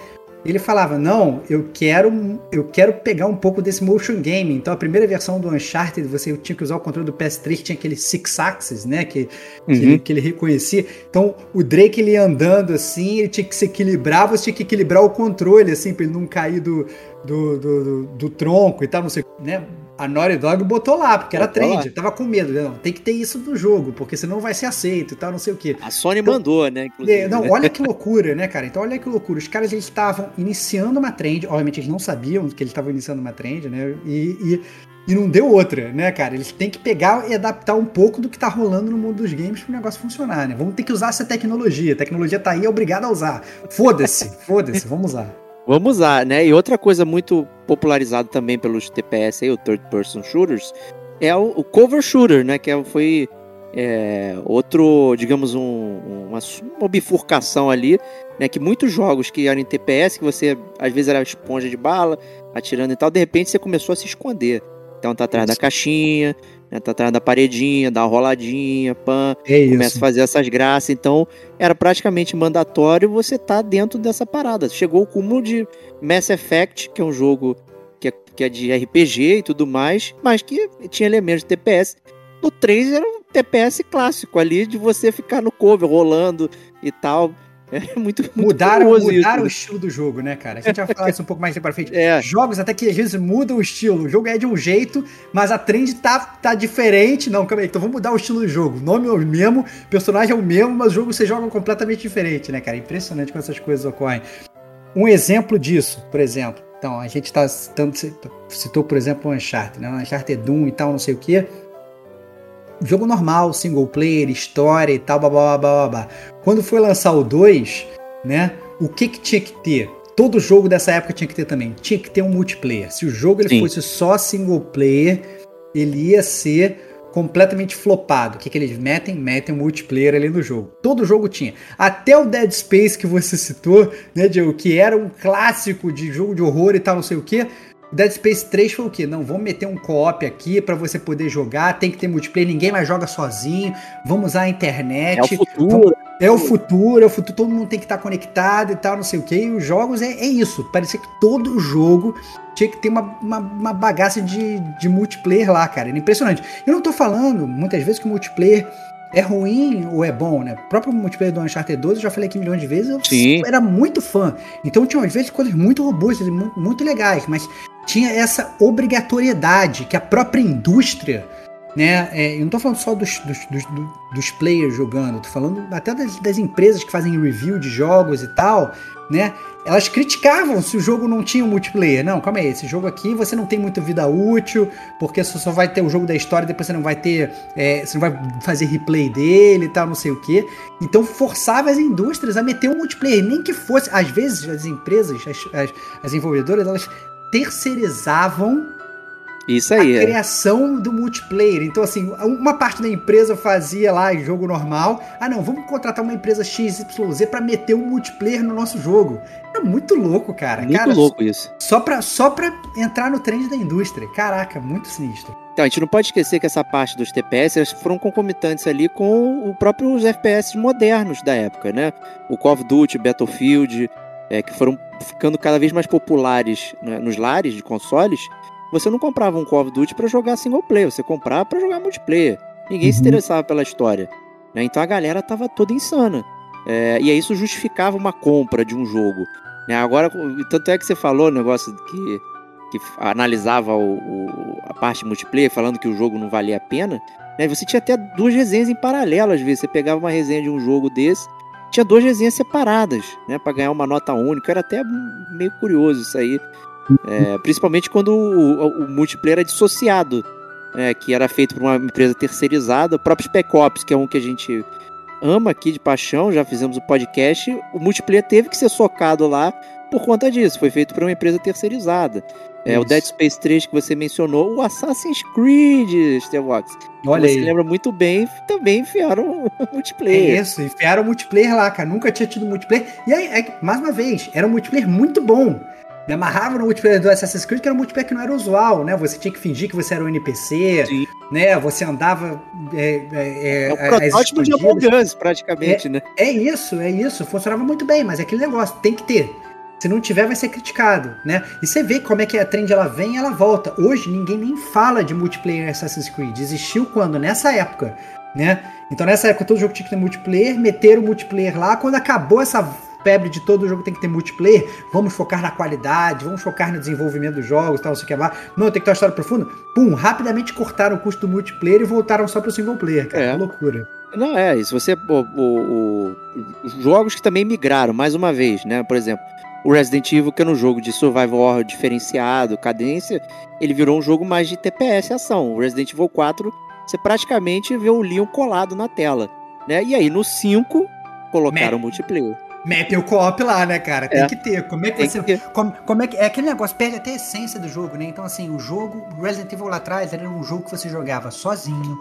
Ele falava: "Não, eu quero eu quero pegar um pouco desse motion game". Então a primeira versão do Uncharted, você tinha que usar o controle do PS3, que tinha aquele six axis, né, que que, Uhum. ele, que ele reconhecia. Então, o Drake ele ia andando assim, ele tinha que se equilibrar, você tinha que equilibrar o controle, assim, pra ele não cair do, do, do, do- do tronco e tal, não sei, né? A Naughty Dog botou lá, porque era Botou trend, lá. tava com medo, não, tem que ter isso no jogo, porque senão não vai ser aceito e tal, não sei o quê. A Sony Então, mandou, né? É, não, né? olha que loucura, né, cara? Então, olha que loucura. Os caras eles estavam iniciando uma trend, obviamente eles não sabiam que eles estavam iniciando uma trend, né? E, e, e não deu outra, né, cara? Eles têm que pegar e adaptar um pouco do que tá rolando no mundo dos games pro negócio funcionar, né? Vamos ter que usar essa tecnologia. A tecnologia tá aí, é obrigado a usar. Foda-se, foda-se, vamos usar. Vamos usar, né? E outra coisa muito popularizada também pelos TPS aí, o Third Person Shooters, é o, o Cover Shooter, né? Que é- foi é, outro, digamos, um- uma, uma bifurcação ali, né? Que muitos jogos que eram em TPS, que você às vezes era esponja de bala, atirando e tal, de repente você começou a se esconder. Então tá atrás da caixinha, né, tá atrás da paredinha, dá uma roladinha, pã, É começa a fazer essas graças. Então, era praticamente mandatório você estar dentro dessa parada. Chegou o cúmulo de Mass Effect, que é um jogo que é, que é de RPG e tudo mais, mas que tinha elementos de TPS. No 3 era um TPS clássico ali, de você ficar no cover, rolando e tal. É muito, muito Mudaram, isso, o né? estilo do jogo, né, cara? A gente vai falar isso um pouco mais pra frente. É. Jogos até que às vezes mudam o estilo. O jogo é de um jeito, mas a trend tá, tá diferente. Não, calma aí, então vamos mudar o estilo do jogo. O nome é o mesmo, o personagem é o mesmo, mas o jogo você joga completamente diferente, né, cara? Impressionante como essas coisas ocorrem. Um exemplo disso, por exemplo. Então, a gente tá citando, citou, por exemplo, o Uncharted, né? O Uncharted Doom e tal, não sei o quê. Jogo normal, single player, história e tal, blá blá blá blá blá. Quando foi lançar o 2, né? O que que tinha que ter? Todo jogo dessa época tinha que ter também. Tinha que ter um multiplayer. Se o jogo ele Sim. fosse só single player, ele ia ser completamente flopado. O que, que eles metem? Metem um multiplayer ali no jogo. Todo jogo tinha. Até o Dead Space que você citou, né, Diego, que era um clássico de jogo de horror e tal, não sei o que. Dead Space 3 foi o quê? Não, vamos meter um co-op aqui para você poder jogar, tem que ter multiplayer, ninguém mais joga sozinho, vamos usar a internet. É o futuro. Vamos... É o futuro, é o futuro, todo mundo tem que estar conectado e tal, não sei o que. E os jogos é, é isso. Parecia que todo jogo tinha que ter uma, uma, uma bagaça de, de multiplayer lá, cara. Era impressionante. Eu não tô falando, muitas vezes, que o multiplayer é ruim ou é bom, né? O próprio multiplayer do Uncharted 2, eu já falei aqui milhões de vezes, eu Sim. era muito fã. Então tinha, às vezes, coisas muito robustas e muito, muito legais, mas tinha essa obrigatoriedade que a própria indústria né? É, eu não tô falando só dos, dos, dos, dos players jogando, tô falando até das, das, empresas que fazem review de jogos e tal, né? Elas criticavam se o jogo não tinha um multiplayer. Não, calma aí, esse jogo aqui você não tem muita vida útil, porque você só vai ter o jogo da história, depois você não vai ter. É, você não vai fazer replay dele e tal, não sei o que. Então forçava as indústrias a meter um multiplayer, nem que fosse. Às vezes as empresas, as, as, as desenvolvedoras, elas terceirizavam isso aí. A é. criação do multiplayer. Então, assim, uma parte da empresa fazia lá em jogo normal. Ah, não, vamos contratar uma empresa XYZ para meter um multiplayer no nosso jogo. É muito louco, cara. Muito cara, louco isso. Só pra, só pra entrar no trend da indústria. Caraca, muito sinistro. Então, a gente não pode esquecer que essa parte dos TPS foram concomitantes ali com o próprio os FPS modernos da época, né? O Call of Duty, Battlefield, é, que foram ficando cada vez mais populares né, nos lares de consoles você não comprava um Call of Duty para jogar single player, você comprava para jogar multiplayer. Ninguém uhum. se interessava pela história. Né? Então a galera tava toda insana. É, e aí isso justificava uma compra de um jogo. Né? Agora, tanto é que você falou o negócio que, que analisava o, o, a parte multiplayer, falando que o jogo não valia a pena. Né? Você tinha até duas resenhas em paralelo, às vezes. Você pegava uma resenha de um jogo desse, tinha duas resenhas separadas, né? para ganhar uma nota única. Era até meio curioso isso aí. É, principalmente quando o, o, multiplayer é dissociado, é, que era feito por uma empresa terceirizada. O próprio Spec Ops, que é um que a gente ama aqui de paixão, já fizemos o podcast, o multiplayer teve que ser socado lá por conta disso. Foi feito por uma empresa terceirizada. É, o Dead Space 3 que você mencionou, o Assassin's Creed, Stevox. Olha você aí. lembra muito bem, também enfiaram o multiplayer. É isso, enfiaram o multiplayer lá, cara. Nunca tinha tido multiplayer. E aí, é, mais uma vez, era um multiplayer muito bom me amarrava no multiplayer do Assassin's Creed, que era um multiplayer que não era usual, né? Você tinha que fingir que você era um NPC, Sim. né? Você andava. É, é, é o protótipo de Among Us, praticamente, é, né? É isso, é isso. Funcionava muito bem, mas é aquele negócio, tem que ter. Se não tiver, vai ser criticado, né? E você vê como é que a trend ela vem e ela volta. Hoje ninguém nem fala de multiplayer Assassin's Creed. Existiu quando? Nessa época, né? Então nessa época todo jogo tinha que ter multiplayer, meteram o multiplayer lá. Quando acabou essa febre de todo jogo tem que ter multiplayer, vamos focar na qualidade, vamos focar no desenvolvimento dos jogos, tal, não sei o que lá. Não, tem que ter uma história profunda. Pum, rapidamente cortaram o custo do multiplayer e voltaram só pro single player, cara. É. Que loucura. Não, é, se você. O, o, o, os jogos que também migraram, mais uma vez, né? Por exemplo, o Resident Evil, que é um jogo de survival horror diferenciado, cadência, ele virou um jogo mais de TPS ação. O Resident Evil 4, você praticamente vê o Leon colado na tela. Né? E aí no 5, colocaram o multiplayer. Mete o co-op lá, né, cara? Tem é. que ter. Como é que você. Que como, como, é que. É aquele negócio, perde até a essência do jogo, né? Então, assim, o jogo, Resident Evil lá atrás, era um jogo que você jogava sozinho,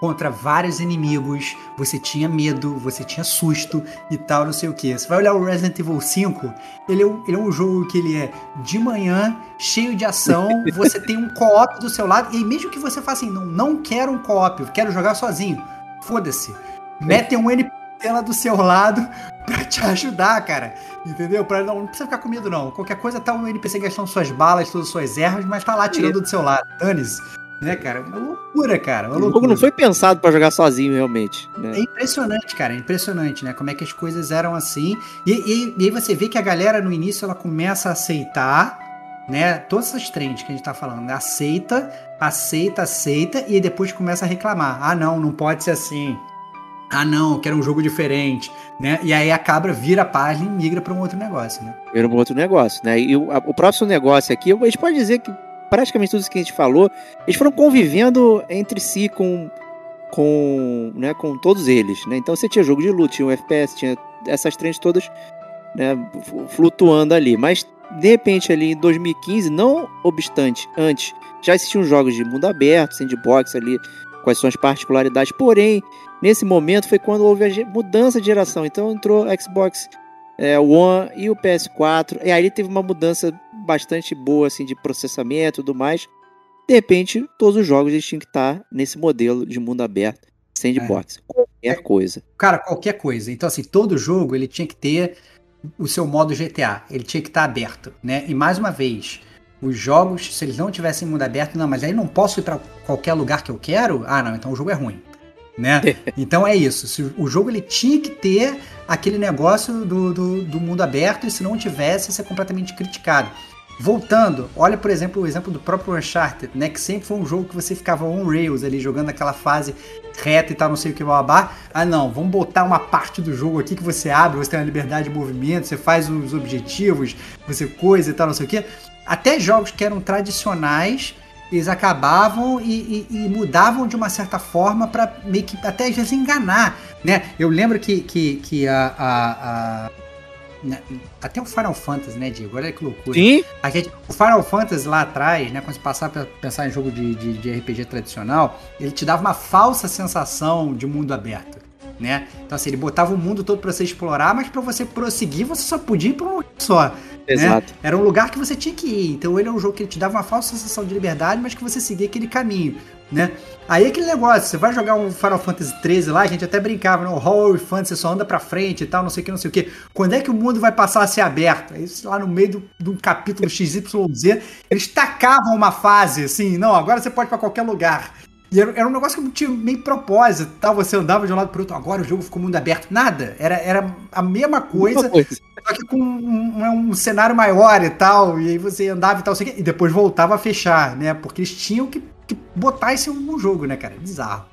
contra vários inimigos, você tinha medo, você tinha susto e tal, não sei o que. Você vai olhar o Resident Evil 5, ele é, um, ele é um jogo que ele é de manhã, cheio de ação, você tem um co-op do seu lado, e mesmo que você faça assim, não, não quero um co-op, quero jogar sozinho, foda-se. Metem um NPC ela do seu lado pra te ajudar, cara. Entendeu? Pra não, não precisa ficar com medo, não. Qualquer coisa tá um NPC gastando suas balas, todas as suas ervas, mas tá lá tirando do seu lado. Dane-se. Né, cara? Uma loucura, cara. Uma o jogo não foi pensado para jogar sozinho, realmente. Né? É impressionante, cara. É impressionante, né? Como é que as coisas eram assim. E, e, e aí você vê que a galera no início ela começa a aceitar, né? Todas essas trends que a gente tá falando. Aceita, aceita, aceita, e depois começa a reclamar. Ah, não, não pode ser assim ah não, eu quero um jogo diferente, né? E aí a cabra vira a página e migra para um outro negócio, né? Vira um outro negócio, né? E o, a, o próximo negócio aqui, a gente pode dizer que praticamente tudo isso que a gente falou, eles foram convivendo entre si com com, né, com todos eles, né? Então você tinha jogo de luta, tinha um FPS, tinha essas trends todas, né, flutuando ali, mas de repente ali em 2015, não obstante antes Já existiam jogos de mundo aberto, sandbox ali, são as particularidades. Porém, nesse momento foi quando houve a mudança de geração. Então entrou Xbox é, One e o PS4. E aí teve uma mudança bastante boa assim de processamento e tudo mais. De repente, todos os jogos eles tinham que estar nesse modelo de mundo aberto, sandbox. É. Qualquer coisa. Cara, qualquer coisa. Então, assim, todo jogo ele tinha que ter o seu modo GTA. Ele tinha que estar aberto, né? E mais uma vez, os jogos, se eles não tivessem mundo aberto, não, mas aí não posso ir para qualquer lugar que eu quero. Ah, não, então o jogo é ruim, né? então é isso. Se o jogo ele tinha que ter aquele negócio do, do, do mundo aberto e se não tivesse, ia ser completamente criticado. Voltando, olha por exemplo o exemplo do próprio Uncharted, né? Que sempre foi um jogo que você ficava on rails ali, jogando aquela fase reta e tal, não sei o que, babá. Ah, não, vamos botar uma parte do jogo aqui que você abre, você tem uma liberdade de movimento, você faz os objetivos, você coisa e tal, não sei o que. Até jogos que eram tradicionais, eles acabavam e, e, e mudavam de uma certa forma para meio que até às vezes enganar, né? Eu lembro que, que, que a, a, a né, até o Final Fantasy, né, Diego? Olha que loucura. Sim. A gente, o Final Fantasy lá atrás, né, quando você passava pra pensar em jogo de, de, de RPG tradicional, ele te dava uma falsa sensação de mundo aberto. Né? Então assim, ele botava o mundo todo para você explorar, mas para você prosseguir, você só podia ir para um lugar só. Exato. Né? Era um lugar que você tinha que ir. Então ele é um jogo que te dava uma falsa sensação de liberdade, mas que você seguia aquele caminho, né? Aí aquele negócio, você vai jogar um Final Fantasy 13 lá, a gente até brincava, né? O Hall Fantasy você só anda pra frente e tal, não sei o que, não sei o que. Quando é que o mundo vai passar a ser aberto? Aí lá no meio de um capítulo XYZ, eles tacavam uma fase assim, não, agora você pode ir pra qualquer lugar. E era, era, um negócio que tinha meio propósito, tal. Você andava de um lado pro outro, agora o jogo ficou mundo aberto. Nada. Era, era a mesma coisa, só que com um, um, um, cenário maior e tal. E aí você andava e tal, e depois voltava a fechar, né? Porque eles tinham que botar isso no jogo, né, cara? É bizarro.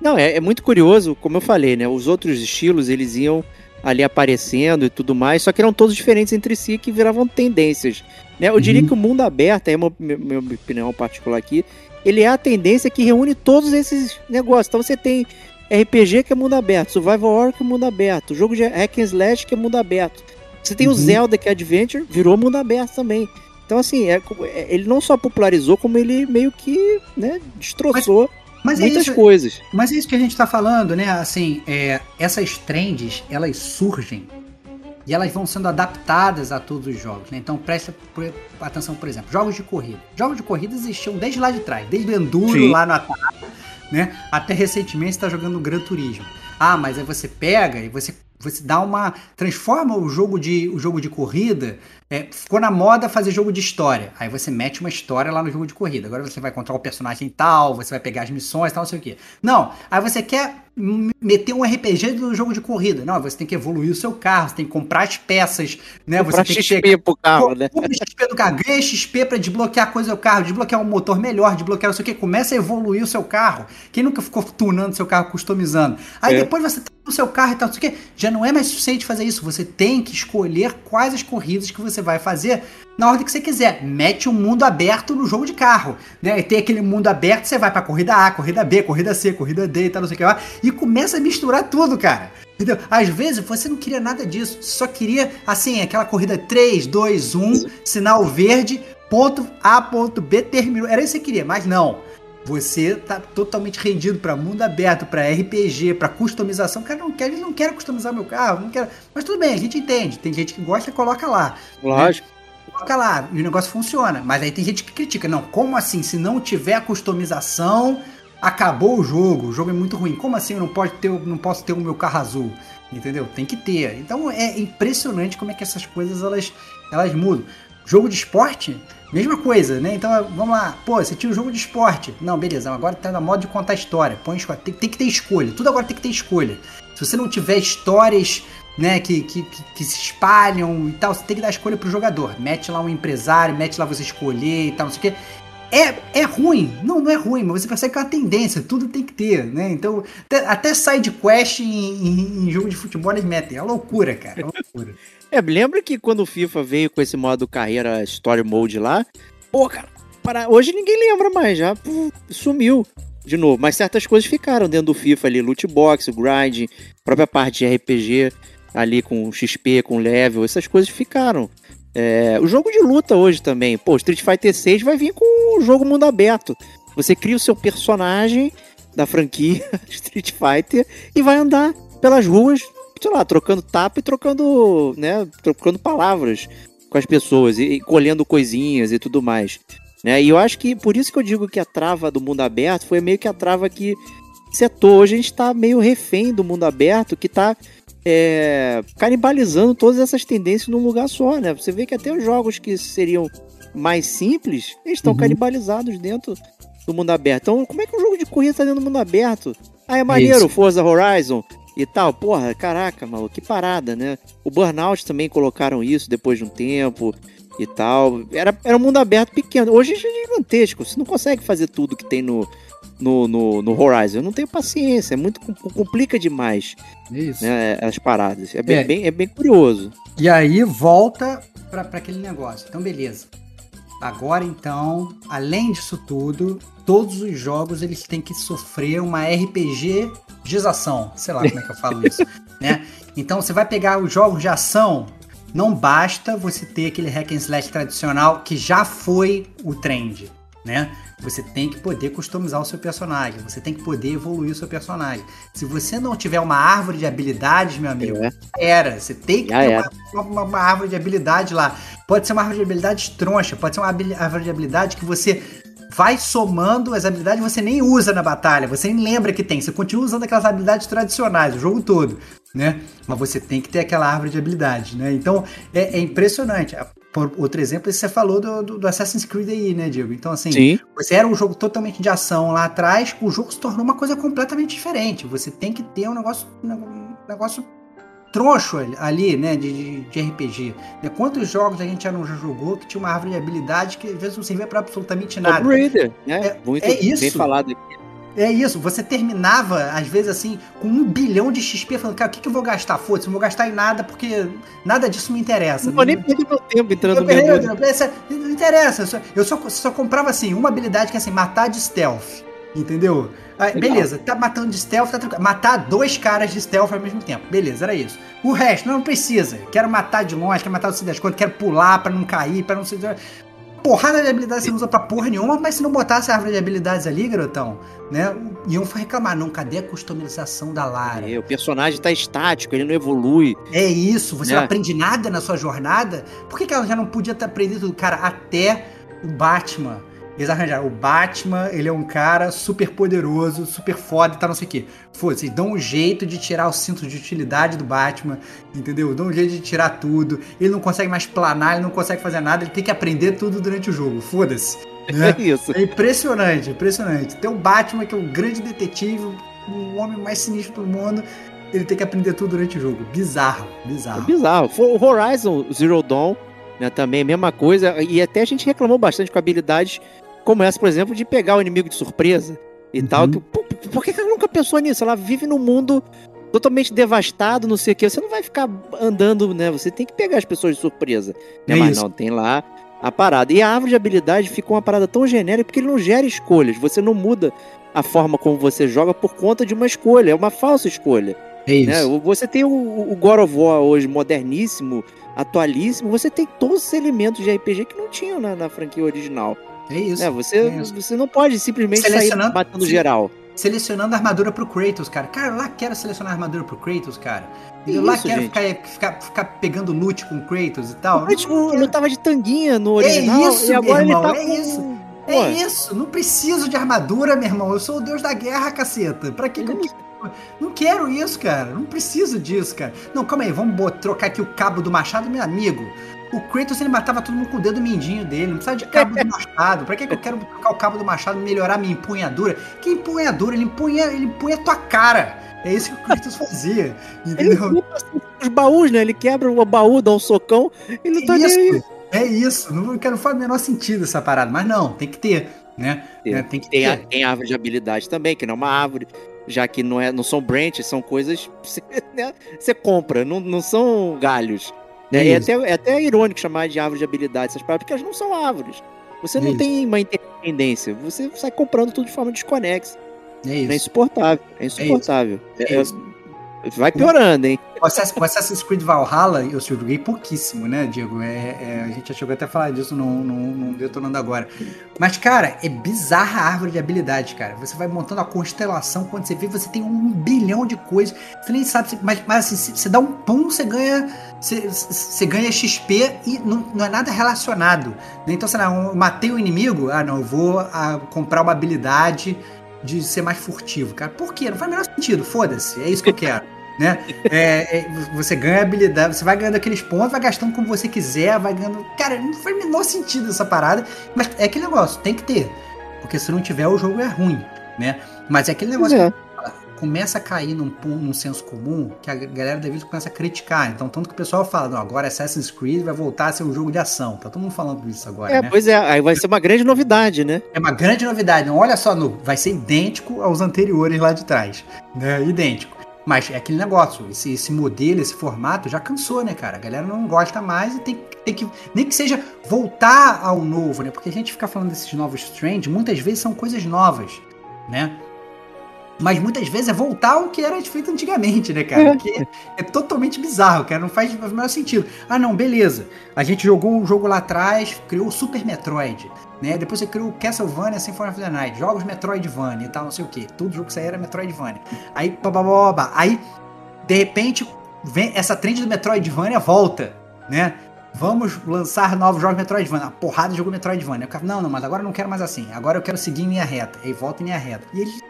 Não, é, é, muito curioso, como eu falei, né? Os outros estilos, eles iam ali aparecendo e tudo mais, só que eram todos diferentes entre si que viravam tendências. Né? Eu uhum. diria que o mundo aberto, é uma minha opinião particular aqui, ele é a tendência que reúne todos esses negócios. Então você tem RPG que é mundo aberto, Survival Horror que é mundo aberto, jogo de hack and slash que é mundo aberto. Você tem uhum. o Zelda que é Adventure, virou mundo aberto também. Então, assim, é, é, ele não só popularizou, como ele meio que né, destroçou mas, mas é muitas é isso, coisas. Mas é isso que a gente está falando, né? Assim, é, essas trends, elas surgem e elas vão sendo adaptadas a todos os jogos, né? Então presta atenção, por exemplo, jogos de corrida. Jogos de corrida existiam desde lá de trás, desde o Enduro Sim. lá no Atari, né? Até recentemente está jogando Gran Turismo. Ah, mas aí você pega e você você dá uma transforma o jogo de o jogo de corrida é, ficou na moda fazer jogo de história. Aí você mete uma história lá no jogo de corrida. Agora você vai encontrar o personagem tal, você vai pegar as missões tal, não sei o quê. Não, aí você quer meter um RPG no jogo de corrida. Não, você tem que evoluir o seu carro, você tem que comprar as peças, né? Comprar você tem XP que pro carro, né? XP do carro, ganha XP para desbloquear coisa do carro, desbloquear um motor melhor, desbloquear não sei o quê. Começa a evoluir o seu carro. Quem nunca ficou tunando seu carro, customizando? Aí é. depois você tem o seu carro e tal, não sei o quê. Já não é mais suficiente fazer isso. Você tem que escolher quais as corridas que você você vai fazer na ordem que você quiser. Mete um mundo aberto no jogo de carro, né? E tem aquele mundo aberto, você vai pra corrida A, corrida B, corrida C, corrida D e tal, não sei o que lá, e começa a misturar tudo, cara. Entendeu? Às vezes você não queria nada disso, só queria, assim, aquela corrida 3, 2, 1, sinal verde, ponto A, ponto B, terminou. Era isso que você queria, mas não. Você tá totalmente rendido para mundo aberto, para RPG, para customização. Cara, não quer, não quero customizar meu carro, não quero. Mas tudo bem, a gente entende. Tem gente que gosta e coloca lá. Lógico. Né? Coloca lá e o negócio funciona. Mas aí tem gente que critica. Não, como assim? Se não tiver customização, acabou o jogo. O jogo é muito ruim. Como assim eu não, pode ter, não posso ter o meu carro azul? Entendeu? Tem que ter. Então é impressionante como é que essas coisas elas, elas mudam. Jogo de esporte, Mesma coisa, né? Então vamos lá, pô, você tinha um jogo de esporte. Não, beleza, agora tá na moda de contar história. Põe escolha. Tem, tem, que ter escolha. Tudo agora tem que ter escolha. Se você não tiver histórias né, que, que, que, se espalham e tal, você tem que dar escolha pro jogador. Mete lá um empresário, mete lá você escolher e tal, não sei o quê. É, é ruim, não, não é ruim, mas você percebe que é uma tendência, tudo tem que ter, né? Então, até, até side quest em, em, em jogo de futebol eles metem. É uma loucura, cara. É loucura. É, lembra que quando o FIFA veio com esse modo carreira Story Mode lá, pô, cara, para... hoje ninguém lembra mais, já sumiu de novo. Mas certas coisas ficaram dentro do FIFA ali, loot box, grind, própria parte de RPG ali com XP, com level, essas coisas ficaram. É, o jogo de luta hoje também. Pô, Street Fighter 6 vai vir com o jogo mundo aberto. Você cria o seu personagem da franquia Street Fighter e vai andar pelas ruas, sei lá, trocando tapa e trocando, né, trocando palavras com as pessoas e, e colhendo coisinhas e tudo mais. Né? E eu acho que por isso que eu digo que a trava do mundo aberto foi meio que a trava que setou. Hoje a gente está meio refém do mundo aberto que está é, canibalizando todas essas tendências num lugar só, né? Você vê que até os jogos que seriam mais simples, eles estão uhum. canibalizados dentro do mundo aberto. Então, como é que um jogo de corrida tá dentro do mundo aberto? Ah, é maneiro. Forza Horizon e tal. Porra, caraca, maluco, que parada, né? O Burnout também colocaram isso depois de um tempo e tal. Era, era um mundo aberto pequeno. Hoje é gigantesco. Você não consegue fazer tudo que tem no, no, no, no Horizon. Eu não tenho paciência. É muito complica demais isso. Né, as paradas. É bem, é. Bem, é bem curioso. E aí volta para aquele negócio. Então, beleza. Agora então, além disso tudo, todos os jogos eles têm que sofrer uma RPG gização, sei lá como é que eu falo isso, né? Então você vai pegar os jogos de ação, não basta você ter aquele hack and slash tradicional que já foi o trend, né? Você tem que poder customizar o seu personagem, você tem que poder evoluir o seu personagem. Se você não tiver uma árvore de habilidades, meu amigo, é. era. Você tem que Já ter uma, uma, uma, árvore de habilidade lá. Pode ser uma árvore de habilidades troncha, pode ser uma árvore de habilidade que você vai somando as habilidades que você nem usa na batalha, você nem lembra que tem. Você continua usando aquelas habilidades tradicionais o jogo todo, né? Mas você tem que ter aquela árvore de habilidades, né? Então é, é impressionante. Por outro exemplo, você falou do, do, do, Assassin's Creed aí, né, Diego? Então, assim, Sim. você era um jogo totalmente de ação lá atrás, o jogo se tornou uma coisa completamente diferente. Você tem que ter um negócio, um negócio troncho ali, né, de, de RPG. Né? Quantos jogos a gente já não jogou que tinha uma árvore de habilidade que às vezes não servia para absolutamente nada? Tomb Raider, né? É, Muito é isso. bem falado aqui. É isso, você terminava, às vezes, assim, com um bilhão de XP, falando, cara, o que, que eu vou gastar? Foda-se, não vou gastar em nada, porque nada disso me interessa. Não vou nem perder meu tempo entrando no meu Não interessa, eu só, eu só, só comprava, assim, uma habilidade que é assim, matar de stealth, entendeu? Aí, beleza, tá matando de stealth, tá Matar dois caras de stealth ao mesmo tempo. Beleza, era isso. O resto, não, não precisa. Quero matar de longe, quero matar do das contas, quero pular pra não cair, pra não ser porrada de habilidades você não usa pra porra nenhuma, mas se não botasse a árvore de habilidades ali, garotão, né? Iam reclamar, não, cadê a customização da Lara? É, o personagem tá estático, ele não evolui. É isso, você não né? aprende nada na sua jornada. Por que, que ela já não podia ter aprendido? Cara, até o Batman eles arranjaram. O Batman, ele é um cara super poderoso, super foda e tal, não sei o quê. Foda-se, eles dão um jeito de tirar o cinto de utilidade do Batman, entendeu? Dão um jeito de tirar tudo. Ele não consegue mais planar, ele não consegue fazer nada, ele tem que aprender tudo durante o jogo. Foda-se. Né? É isso. É impressionante, impressionante. Tem o Batman, que é um grande detetive, o homem mais sinistro do mundo ele tem que aprender tudo durante o jogo. Bizarro, bizarro. É bizarro. O Horizon Zero Dawn, né, também, mesma coisa. E até a gente reclamou bastante com habilidades como essa, por exemplo, de pegar o inimigo de surpresa e uhum. tal. Que, por, por que ela nunca pensou nisso? Ela vive num mundo totalmente devastado, não sei o que. Você não vai ficar andando, né? Você tem que pegar as pessoas de surpresa. Né? É Mas isso. não, tem lá a parada. E a árvore de habilidade ficou uma parada tão genérica porque ele não gera escolhas. Você não muda a forma como você joga por conta de uma escolha. É uma falsa escolha. É isso. Né? Você tem o, o God of War hoje moderníssimo, atualíssimo. Você tem todos os elementos de RPG que não tinham na, na franquia original. É isso. É, você, é isso. você não pode simplesmente sair batendo geral. Selecionando a armadura pro Kratos, cara. Cara, lá quero selecionar a armadura pro Kratos, cara. Eu lá quero ficar, ficar, ficar, pegando loot com Kratos e tal. O tipo, não, tava de tanguinha no original. É isso, e agora irmão, ele tá é com... isso. Pô. É isso, não preciso de armadura, meu irmão. Eu sou o deus da guerra, caceta. Pra que, que eu não quero isso, cara. Não preciso disso, cara. Não, calma aí, vamos trocar aqui o cabo do machado, meu amigo. O Kratos ele matava todo mundo com o dedo mindinho dele, não precisa de cabo do machado. Pra que, que eu quero trocar o cabo do machado e melhorar minha empunhadura? Que empunhadura? Ele empunha, ele empunha a tua cara. É isso que o Kratos fazia. Entendeu? Os baús, né? Ele quebra o baú, dá um socão, ele é tá isso, nem... É isso. Não, não faz o menor sentido essa parada. Mas não, tem que ter. Né? Tem, é, tem que tem, ter. A, tem árvore de habilidade também, que não é uma árvore já que não, é, não são branches, são coisas que você, né, você compra, não, não são galhos. Né? É, até, é até irônico chamar de árvore de habilidade essas palavras, porque elas não são árvores. Você não Isso. tem uma independência, você sai comprando tudo de forma desconexa. É, isso. é insuportável. É insuportável. É, é Vai piorando, hein? O Assassin's, Creed Valhalla eu joguei pouquíssimo, né, Diego? É, é, a gente já chegou até a falar disso no, no, no Detonando Agora. Mas, cara, é bizarra a árvore de habilidades, cara. Você vai montando a constelação, quando você vê, você tem um bilhão de coisas. Você nem sabe, mas, mas assim, você dá um pum, você ganha. Você, você ganha XP e não, não é nada relacionado. Né? Então, sei lá, eu matei o inimigo, ah, não, eu vou ah, comprar uma habilidade de ser mais furtivo, cara. Por quê? Não faz o menor sentido, foda-se, é isso que eu quero. né? É, é, você ganha habilidade, você vai ganhando aqueles pontos, vai gastando como você quiser, vai ganhando. Cara, não faz o menor sentido essa parada, mas é aquele negócio, tem que ter. Porque se não tiver, o jogo é ruim, né? Mas é aquele negócio. É. Que começa a cair num, num senso comum que a galera da vida começa a criticar. Então, tanto que o pessoal fala, não, agora Assassin's Creed vai voltar a ser um jogo de ação. Tá todo mundo falando isso agora, é, né? Pois é, aí vai ser uma grande novidade, né? É uma grande novidade. Não, olha só, no, vai ser idêntico aos anteriores lá de trás. Né? Idêntico. Mas é aquele negócio, esse, esse modelo, esse formato já cansou, né, cara? A galera não gosta mais e tem, tem que. Nem que seja voltar ao novo, né? Porque a gente fica falando desses novos trends, muitas vezes são coisas novas, né? Mas muitas vezes é voltar ao que era feito antigamente, né, cara? Que é, totalmente bizarro, cara. Não faz, o menor sentido. Ah, não, beleza. A gente jogou um jogo lá atrás, criou o Super Metroid. Né? Depois você criou o Castlevania Symphony of the Night, jogos Metroidvania e tal, não sei o que. Todo jogo que saía era Metroidvania. Aí, babá, aí, de repente, vem essa trend do Metroidvania volta, né? Vamos lançar novos jogos Metroidvania. Uma porrada de jogo Metroidvania. Não, não, mas agora eu não quero mais assim. Agora eu quero seguir em linha reta. Aí volta em linha reta. E eles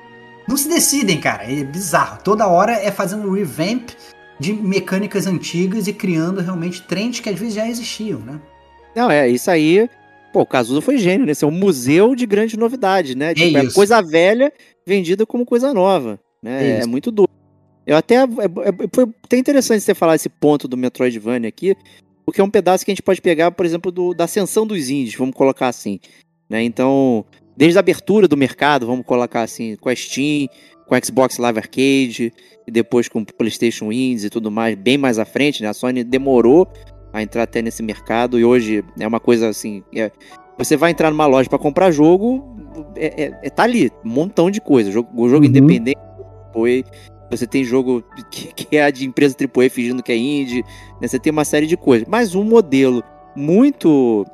não se decidem, cara. É bizarro. Toda hora é fazendo revamp de mecânicas antigas e criando realmente trends que às vezes já existiam, né? Não, é, isso aí. Pô, o Cazuza foi gênio, né? Esse é um museu de grande novidade, né? Tipo, é, é coisa velha vendida como coisa nova. Né? É, é muito doido. Eu até. É, é, foi até interessante você falar esse ponto do Metroidvania aqui, porque é um pedaço que a gente pode pegar, por exemplo, do, da ascensão dos indies, vamos colocar assim. Né? Então, desde a abertura do mercado, vamos colocar assim, com a Steam, com a Xbox Live Arcade, e depois com o PlayStation Indies e tudo mais, bem mais à frente, né? A Sony demorou a entrar até nesse mercado e hoje é uma coisa assim. É, você vai entrar numa loja para comprar jogo, é, é, é, tá ali, um montão de coisa. O jogo, jogo uhum. independente foi. Você tem jogo que, que, é de empresa AAA fingindo que é indie, né? Você tem uma série de coisas. Mas um modelo muito.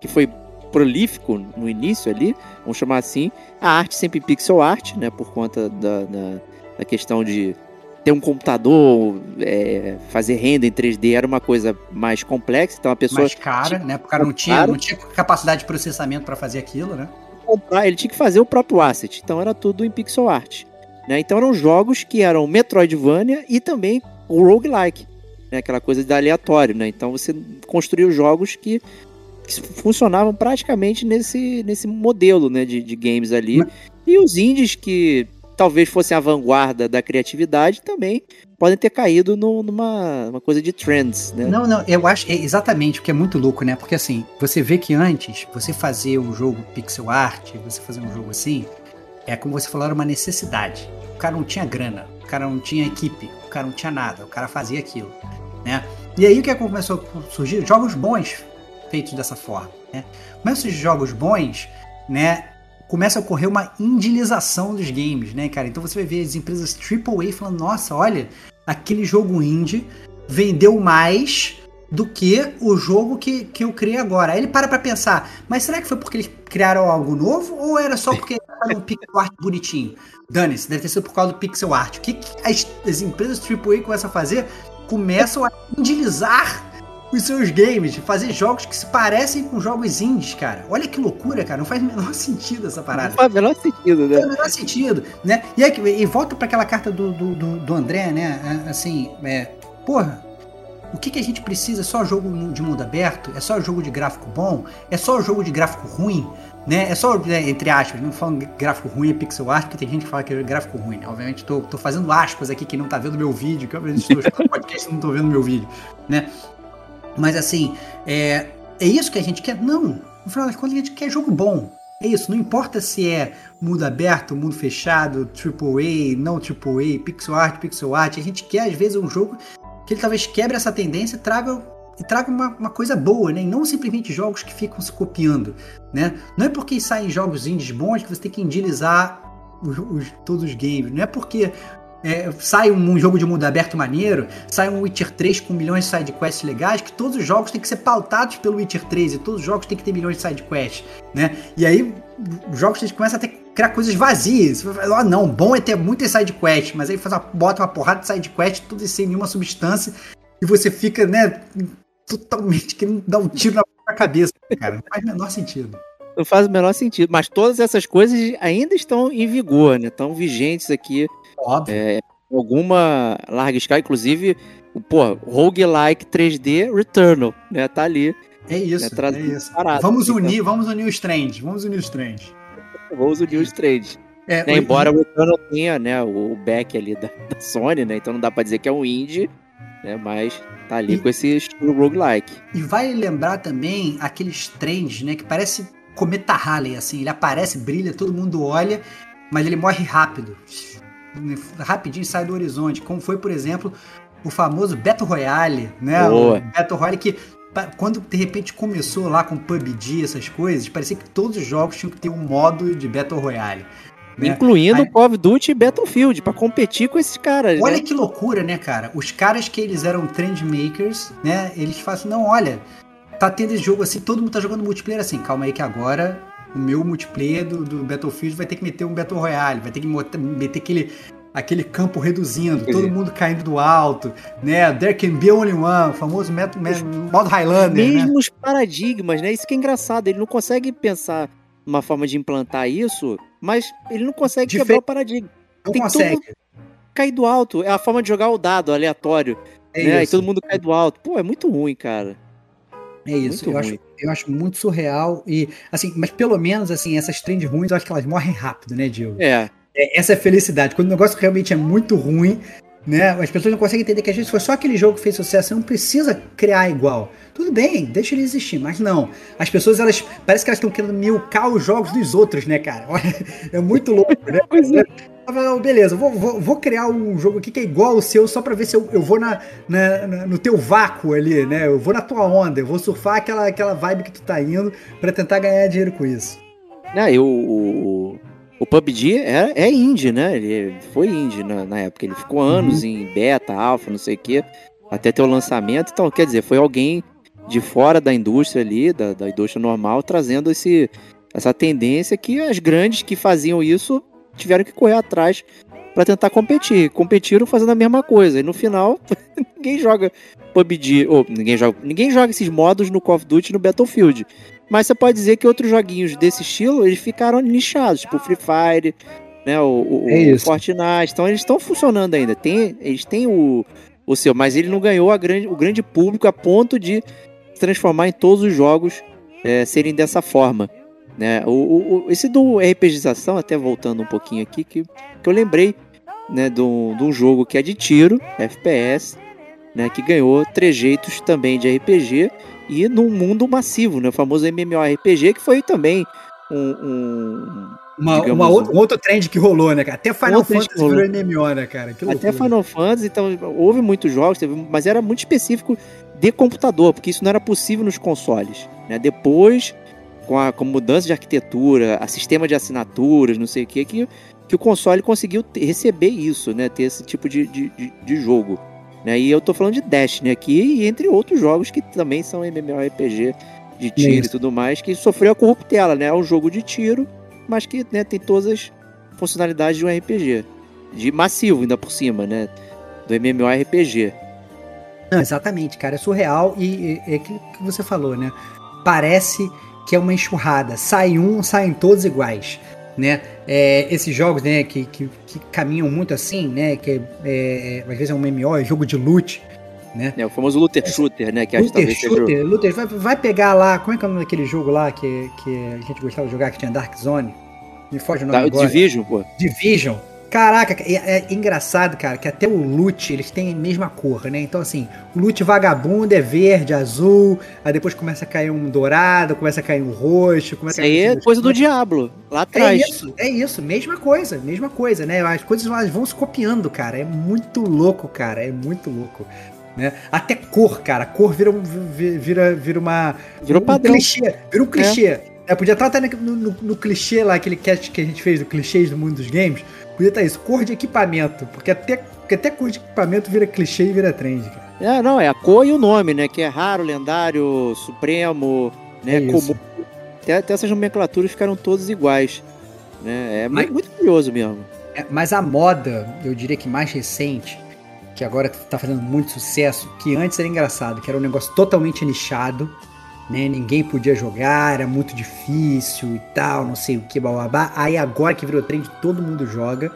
que foi prolífico no início ali, vamos chamar assim. A arte sempre pixel art, né? Por conta da, da, da questão de ter um computador, é, fazer renda em 3D era uma coisa mais complexa, então a pessoa... Mais cara, né? Porque o cara não tinha, não tinha capacidade de processamento para fazer aquilo, né? Ele tinha que fazer o próprio asset, então era tudo em pixel art. Né? Então eram jogos que eram Metroidvania e também o roguelike, né? aquela coisa de aleatório, né? Então você construiu jogos que que funcionavam praticamente nesse, nesse modelo né, de, de games ali. Mas... E os indies que talvez fossem a vanguarda da criatividade também podem ter caído no, numa uma coisa de trends, né? Não, não, eu acho é exatamente o que é muito louco, né? Porque assim, você vê que antes você fazer um jogo pixel art, você fazer um jogo assim, é como você falou, era uma necessidade. O cara não tinha grana, o cara não tinha equipe, o cara não tinha nada, o cara fazia aquilo, né? E aí o que começou a surgir? Jogos bons feitos dessa forma. Né? Mas esses jogos bons, né, começa a ocorrer uma indilização dos games, né, cara? Então você vai ver as empresas AAA falando, nossa, olha, aquele jogo indie vendeu mais do que o jogo que, que eu criei agora. Aí ele para pra pensar, mas será que foi porque eles criaram algo novo ou era só porque era um pixel art bonitinho? Dane-se, deve ter sido por causa do pixel art. O que, que as, as empresas AAA começam a fazer? Começam a indilizar os seus games, fazer jogos que se parecem com jogos indies, cara. Olha que loucura, cara. Não faz o menor sentido essa parada. Não faz o menor sentido, né? Não faz o menor sentido, né? E, aí, e volta para aquela carta do, do, do, André, né? Assim, é, porra, o que, que a gente precisa? É só jogo de mundo aberto? É só jogo de gráfico bom? É só jogo de gráfico ruim? Né? É só, né, entre aspas, não falando gráfico ruim é pixel art, porque tem gente que fala que é gráfico ruim. Né? Obviamente, tô, tô fazendo aspas aqui, quem não tá vendo meu vídeo, que obviamente estou podcast e não tô vendo meu vídeo, né? Mas assim, é, é isso que a gente quer? Não. No final das contas, a gente quer jogo bom. É isso, não importa se é mundo aberto, mundo fechado, AAA, não AAA, pixel art, pixel art. A gente quer, às vezes, um jogo que ele talvez quebre essa tendência e traga, e traga uma, uma coisa boa, né? E não simplesmente jogos que ficam se copiando, né? Não é porque saem jogos indies bons que você tem que indilizar os, os, todos os games. Não é porque é, sai um jogo de mundo aberto maneiro, sai um Witcher 3 com milhões de sidequests legais, que todos os jogos têm que ser pautados pelo Witcher 3 e todos os jogos têm que ter milhões de sidequests, né? E aí os jogos começam a ter, criar coisas vazias. Ah, não, bom é ter muitas sidequests, mas aí faz uma, bota uma porrada de sidequests, tudo sem nenhuma substância, e você fica, né, totalmente querendo dar um tiro na cabeça, cara. Não faz o menor sentido. Não faz o menor sentido. Mas todas essas coisas ainda estão em vigor, né? Estão vigentes aqui. Óbvio. É, alguma larga escala, inclusive, pô, roguelike 3D Returnal, né? Tá ali. É isso, né, é isso. parado. Vamos Então- unir, vamos unir os trends, vamos unir os trends. Vamos unir os três. É, Né, o- embora o Returnal tenha, né, o, o back ali da, da Sony, né? Então não dá pra dizer que é um indie, né? Mas tá ali E- com esse estilo roguelike. E vai lembrar também aqueles trends, né? Que parece cometa Halley, assim. Ele aparece, brilha, todo mundo olha, mas ele morre rápido. Rapidinho sai do horizonte. Como foi, por exemplo, o famoso Battle Royale, né? Boa. O Battle Royale que quando de repente começou lá com PUBG, essas coisas, parecia que todos os jogos tinham que ter um modo de Battle Royale. Né? Incluindo Call of Duty e Battlefield, pra competir com esses caras, Olha né? que loucura, né, cara? Os caras que eles eram trend makers, né? Eles falam assim, não, olha, tá tendo esse jogo assim, todo mundo tá jogando multiplayer assim. Calma aí que agora o meu multiplayer do, do Battlefield vai ter que meter um Battle Royale, vai ter que meter aquele, aquele campo reduzindo, todo mundo caindo do alto, né? There can be only one, o famoso met- met- modo Highlander, né? Mesmos paradigmas, né? Isso que é engraçado. Ele não consegue pensar uma forma de implantar isso, mas ele não consegue Dife- quebrar o paradigma. Não tem consegue. Cair do alto. É a forma de jogar o dado aleatório. É né? E isso. todo mundo cai do alto. Pô, é muito ruim, cara. É isso, Muito eu acho, ruim. eu acho muito surreal e assim, mas pelo menos assim, essas trends ruins, eu acho que elas morrem rápido, né, Diego? É. É, essa é a felicidade. Quando o negócio realmente é muito ruim, né? As pessoas não conseguem entender que às vezes foi só aquele jogo que fez sucesso, você não precisa criar igual. Tudo bem, deixa ele existir, mas não. As pessoas, elas parece que elas estão querendo milcar os jogos dos outros, né, cara? Olha, é muito louco, né? Eu "Oh, Beleza, vou, vou, vou criar um jogo aqui que é igual ao seu, só pra ver se eu, eu vou na, na- na- no teu vácuo ali, né? Eu vou na tua onda, eu vou surfar aquela, aquela vibe que tu tá indo pra tentar ganhar dinheiro com isso. Né, e o, o, PUBG é, é indie, né? Ele foi indie na, na época. Ele ficou anos em beta, alpha, não sei o quê, até ter o lançamento. Então, quer dizer, foi alguém de fora da indústria ali, da, da indústria normal, trazendo esse, essa tendência que as grandes que faziam isso tiveram que correr atrás para tentar competir. Competiram fazendo a mesma coisa. E no final, ninguém joga PUBG, ou ninguém joga, ninguém joga esses modos no Call of Duty e no Battlefield. Mas você pode dizer que outros joguinhos desse estilo, eles ficaram nichados, tipo Free Fire, né, o, o- É o. Fortnite. Então eles estão funcionando ainda. Tem, eles têm o, o seu, mas ele não ganhou a grande, o grande público a ponto de se transformar em todos os jogos é, serem dessa forma. Né? O, o- o- esse do RPGização, até voltando um pouquinho aqui, que, que eu lembrei né, de um de um jogo que é de tiro, FPS, né, que ganhou trejeitos também de RPG e num mundo massivo, né, o famoso MMORPG, que foi também um, um- Uma, Digamos uma um- outra, um outro trend que rolou, né, cara? Até Final Fantasy virou MMO, né, cara? Até. Final Fantasy, então houve muitos jogos, teve- mas era muito específico de computador, porque isso não era possível nos consoles. Né? Depois, com a com mudança de arquitetura, a sistema de assinaturas, não sei o que, que, que o console conseguiu ter- receber isso, né? ter esse tipo de, de, de- jogo. Né? E eu tô falando de Destiny aqui, e entre outros jogos que também são MMORPG de tiro e tudo mais, que sofreu a corruptela, né? É um jogo de tiro, mas que né, tem todas as funcionalidades de um RPG. De massivo, ainda por cima, né? Do MMORPG. Não, exatamente, cara. É surreal e, e- é aquilo que você falou, né? Parece que é uma enxurrada. Sai um, saem todos iguais, né? É, esses jogos, né, que, que, que caminham muito assim, né? Que é, é, às vezes é um MMO, é jogo de loot, né? É o famoso looter shooter, né? Que acho Looter, talvez seja o- shooter, looter, vai, vai pegar lá, como é que é o nome daquele jogo lá que, que a gente gostava de jogar, que tinha Dark Zone? Me foge o nome da- o agora. Division, pô. Division. Caraca, é, é engraçado, cara, que até o loot, eles têm a mesma cor, né? Então, assim, o loot vagabundo é verde, azul, aí depois começa a cair um dourado, começa a cair um roxo, começa Isso aí é coisa do Diablo, lá É atrás. isso, é isso, mesma coisa, mesma coisa, né? As coisas elas vão se copiando, cara. É muito louco, cara, é muito louco. Né? Até cor, cara. Cor vira, um- vi- vira, vira uma. Virou um padrão. clichê. Vira um clichê. É, podia estar até no, no, no, clichê lá, aquele cast que a gente fez do clichês do mundo dos games. Podia estar isso, cor de equipamento. Porque até, porque até cor de equipamento vira clichê e vira trend, cara. É, não, é a cor e o nome, né? Que é raro, lendário, supremo, né? É comum. Até, até, essas nomenclaturas ficaram todas iguais. Né? É mas, muito curioso mesmo. É, mas a moda, eu diria que mais recente, que agora tá fazendo muito sucesso, que antes era engraçado, que era um negócio totalmente nichado, né? Ninguém podia jogar, era muito difícil e tal, não sei o que, babá. Aí agora que virou trend, todo mundo joga,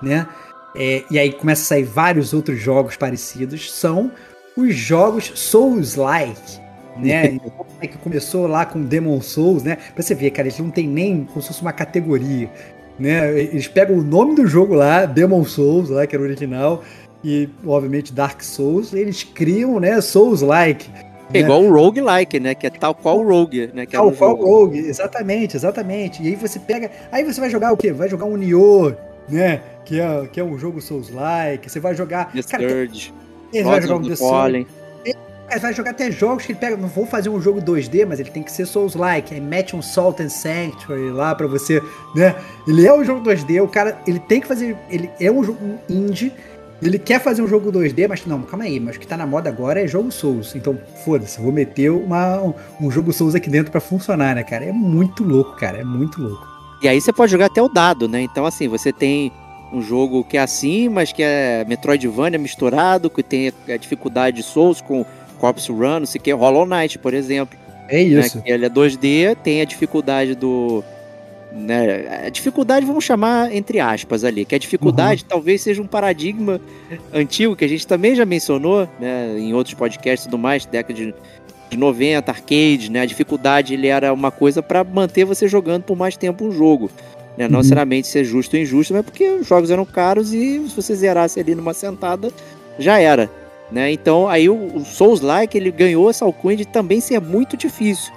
né? É, e aí começa a sair vários outros jogos parecidos, são os jogos Souls-like, né? que começou lá com Demon Souls, né? Pra você ver, cara, eles não tem nem como se fosse uma categoria, né? Eles pegam o nome do jogo lá, Demon Souls, lá, que era o original, e obviamente Dark Souls, eles criam, né, Souls-like. É igual o roguelike, né? Que é tal qual o rogue, né? Que tal qual o rogue, exatamente, exatamente. E aí você pega. Aí você vai jogar o quê? Vai jogar um Nioh, né? Que é, que é um jogo Souls-like. Você vai jogar. The cara, Surge. Vai jogar um The Surge. Ele vai jogar até jogos que ele pega. Não vou fazer um jogo 2D, mas ele tem que ser Souls-like. Aí mete um Salt and Sanctuary lá pra você, né? Ele é um jogo 2D, o cara. Ele tem que fazer. Ele é um jogo indie ele quer fazer um jogo 2D, mas não, calma aí, mas o que tá na moda agora é jogo Souls. Então, foda-se, vou meter uma, um jogo Souls aqui dentro para funcionar, né, cara? É muito louco, cara, é muito louco. E aí você pode jogar até o dado, né? Então, assim, você tem um jogo que é assim, mas que é Metroidvania misturado, que tem a dificuldade de Souls com Corpse Run, não sei o que, Hollow Knight, por exemplo. É isso. Né? ele é 2D, tem a dificuldade do né? A dificuldade, vamos chamar entre aspas ali, que a dificuldade uhum. talvez seja um paradigma antigo que a gente também já mencionou, né, em outros podcasts e tudo mais, década de, de 90, arcade, né? A dificuldade ele era uma coisa para manter você jogando por mais tempo um jogo. Né? Não uhum. necessariamente ser justo ou injusto, mas porque os jogos eram caros e se você zerasse ali numa sentada, já era. Né? Então aí o, o Souls-like ele ganhou essa alcunha de também ser muito difícil,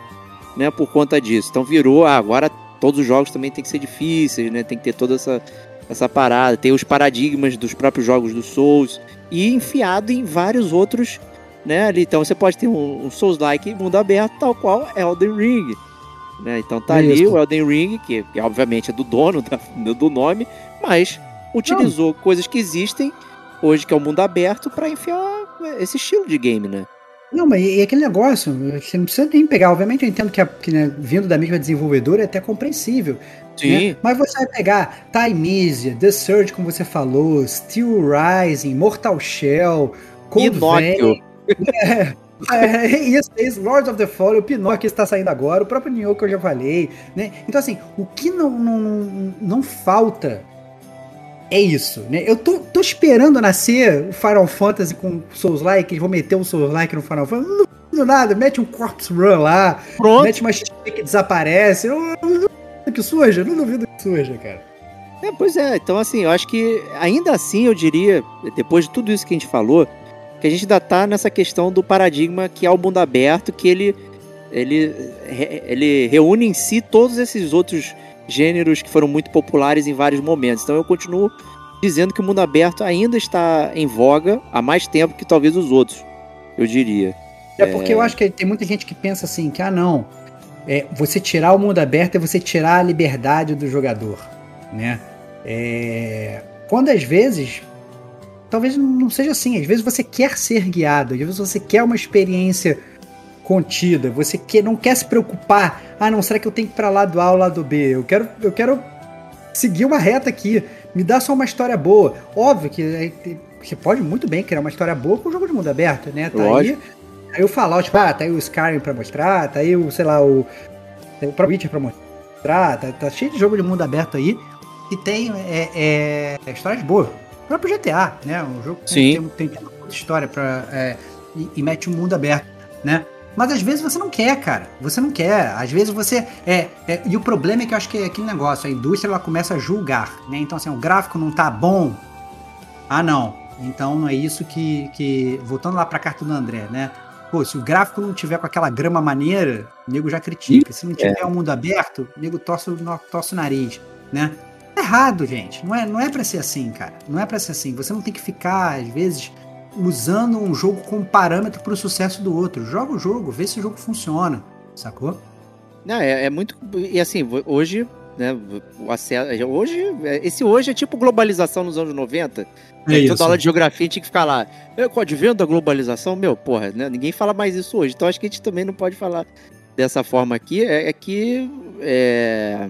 né? Por conta disso. Então virou, ah, agora todos os jogos também tem que ser difíceis, né? Tem que ter toda essa, essa parada, tem os paradigmas dos próprios jogos do Souls e enfiado em vários outros, né? Ali, então você pode ter um, um Souls-like mundo aberto, tal qual Elden Ring. Né? Então tá Isso. ali o Elden Ring, que, que, obviamente é do dono da, do nome, mas utilizou Não. coisas que existem hoje, que é o mundo aberto, para enfiar esse estilo de game, né? Não, mas e aquele negócio, você não precisa nem pegar. Obviamente eu entendo que, a, que né, vindo da mesma desenvolvedora é até compreensível. Sim. Né? Mas você vai pegar Timeisia, The Surge, como você falou, Steel Rising, Mortal Shell, Cold Vein. É, é, isso, isso, Lords of the Fallen, o Pinóquio está saindo agora, o próprio Nioh que eu já falei, né? Então assim, o que não, não, não falta é isso, né? Eu tô, tô esperando nascer o Final Fantasy com Souls-like, eles vão meter um Souls-like no Final Fantasy. Não duvido nada, mete um Corpse Run lá, Pronto. mete uma XP que desaparece. Eu, não duvido que surja, não duvido que surja, cara. É, pois é, então assim, eu acho que ainda assim eu diria, depois de tudo isso que a gente falou, que a gente ainda tá nessa questão do paradigma que é o mundo aberto, que ele, ele, ele reúne em si todos esses outros gêneros que foram muito populares em vários momentos. Então eu continuo dizendo que o mundo aberto ainda está em voga há mais tempo que talvez os outros, eu diria. É porque é... eu acho que tem muita gente que pensa assim, que ah não, é, você tirar o mundo aberto é você tirar a liberdade do jogador, né? É... Quando às vezes, talvez não seja assim, às vezes você quer ser guiado, às vezes você quer uma experiência contida, você que, não quer se preocupar, ah não, será que eu tenho que ir para lado A ou lado B? Eu quero, eu quero seguir uma reta aqui, me dá só uma história boa. Óbvio que você pode muito bem criar uma história boa com um jogo de mundo aberto, né? Tá Lógico. aí, aí o Fallout, tipo, ah, tá aí o Skyrim pra mostrar, tá aí o, sei lá, o, o Pro Witcher pra mostrar, tá, tá, cheio de jogo de mundo aberto aí que tem é, é, histórias boas. O próprio GTA, né? Um jogo que Sim. tem, tem, tem história pra, é, e, e mete um mundo aberto, né? Mas às vezes você não quer, cara. Você não quer. Às vezes você. É, é, e o problema é que eu acho que é aquele negócio, a indústria ela começa a julgar, né? Então, assim, o gráfico não tá bom. Ah, não. Então não é isso que. que... Voltando lá pra carta do André, né? Pô, se o gráfico não tiver com aquela grama maneira, o nego já critica. Se não tiver o é. um mundo aberto, o nego torce, torce o nariz, né? É errado, gente. Não é, não é pra ser assim, cara. Não é pra ser assim. Você não tem que ficar, às vezes, usando um jogo como parâmetro para o sucesso do outro. Joga o jogo, vê se o jogo funciona, sacou? Não, é, é muito. E assim, hoje, né? O acesso, hoje, esse hoje é tipo globalização nos anos 90. É É isso. toda aula de geografia tinha que ficar lá. É, com advento da globalização, meu, porra, né? Ninguém fala mais isso hoje. Então acho que a gente também não pode falar dessa forma aqui. É, é que é,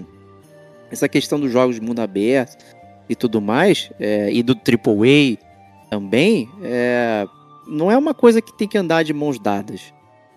essa questão dos jogos de mundo aberto e tudo mais, é, e do AAA também, é, não é uma coisa que tem que andar de mãos dadas.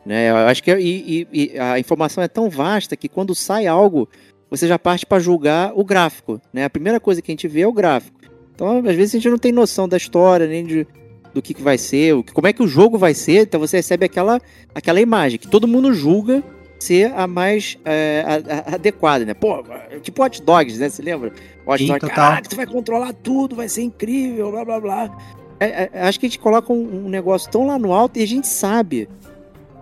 Né? Eu acho que é- e, e- e a informação é tão vasta que quando sai algo, você já parte para julgar o gráfico. Né? A primeira coisa que a gente vê é o gráfico. Então, às vezes, a gente não tem noção da história, nem de, do que, que vai ser, o como é que o jogo vai ser. Então, você recebe aquela, aquela imagem que todo mundo julga ser a mais é, a- a- adequada, né? Pô, tipo Hot Dogs, né? Você lembra? Hot Dogs, caraca, tu vai controlar tudo, vai ser incrível, blá, blá, blá. É, é, acho que a gente coloca um, um negócio tão lá no alto e a gente sabe.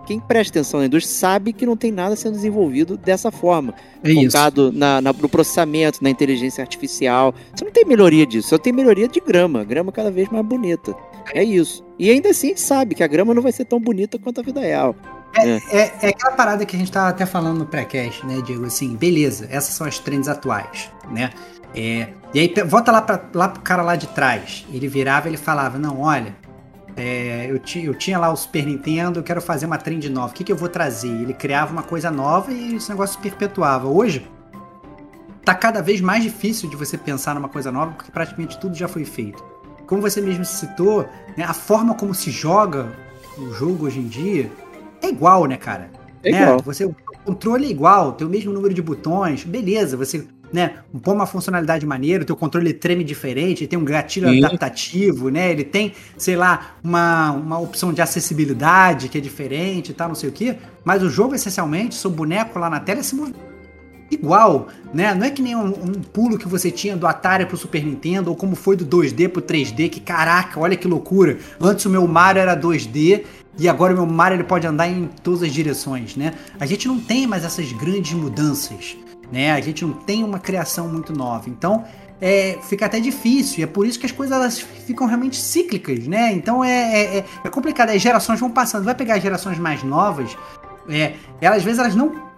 Quem presta atenção na indústria sabe que não tem nada sendo desenvolvido dessa forma É isso. focado na, na- no processamento, na inteligência artificial. Você não tem melhoria disso, só tem melhoria de grama. Grama cada vez mais bonita. É isso. E ainda assim a gente sabe que a grama não vai ser tão bonita quanto a vida real. É, é aquela parada que a gente tava até falando no pré-cast, né, Diego? Assim, beleza, essas são as trends atuais, né? É, e aí, volta lá, pra, lá pro cara lá de trás. Ele virava e ele falava: Não, olha, é, eu, ti, eu tinha lá o Super Nintendo, eu quero fazer uma trend nova. O que, que eu vou trazer? Ele criava uma coisa nova e esse negócio se perpetuava. Hoje, tá cada vez mais difícil de você pensar numa coisa nova, porque praticamente tudo já foi feito. Como você mesmo citou, né, a forma como se joga o jogo hoje em dia é igual, né, cara? É né? igual. Você, o controle é igual, tem o mesmo número de botões, beleza, você né, põe uma funcionalidade maneira, o teu controle treme diferente, ele tem um gatilho Sim. adaptativo, né? Ele tem, sei lá, uma, uma opção de acessibilidade que é diferente e tal, não sei o quê. Mas o jogo, essencialmente, seu boneco lá na tela se move igual, né? Não é que nem um, um pulo que você tinha do Atari pro Super Nintendo, ou como foi do 2D pro 3D, que caraca, olha que loucura. Antes o meu Mario era 2D, e agora o meu Mario ele pode andar em todas as direções, né? A gente não tem mais essas grandes mudanças, né? A gente não tem uma criação muito nova. Então, é, fica até difícil. E é por isso que as coisas elas ficam realmente cíclicas, né? Então é, é, é- é complicado. As gerações vão passando. Vai pegar as gerações mais novas, é, elas, às vezes elas não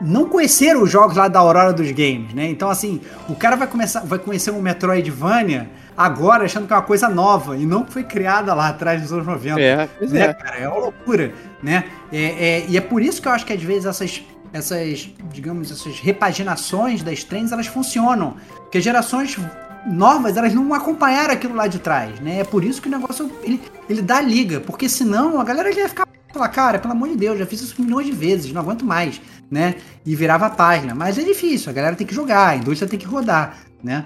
não conheceram os jogos lá da Aurora dos games, né? Então, assim, o cara vai começar, vai conhecer um Metroidvania agora achando que é uma coisa nova e não foi criada lá atrás dos anos 90 É, pois né, é. cara? É uma loucura, né? É, é- e é por isso que eu acho que às vezes essas, essas, digamos, essas repaginações das trends, elas funcionam. Porque gerações novas, elas não acompanharam aquilo lá de trás, né? É por isso que o negócio, ele, ele dá liga. Porque senão a galera ia ficar, falar, cara, pelo amor de Deus, já fiz isso milhões de vezes, não aguento mais, né? E virava a página. Mas é difícil, a galera tem que jogar, a indústria tem que rodar, né?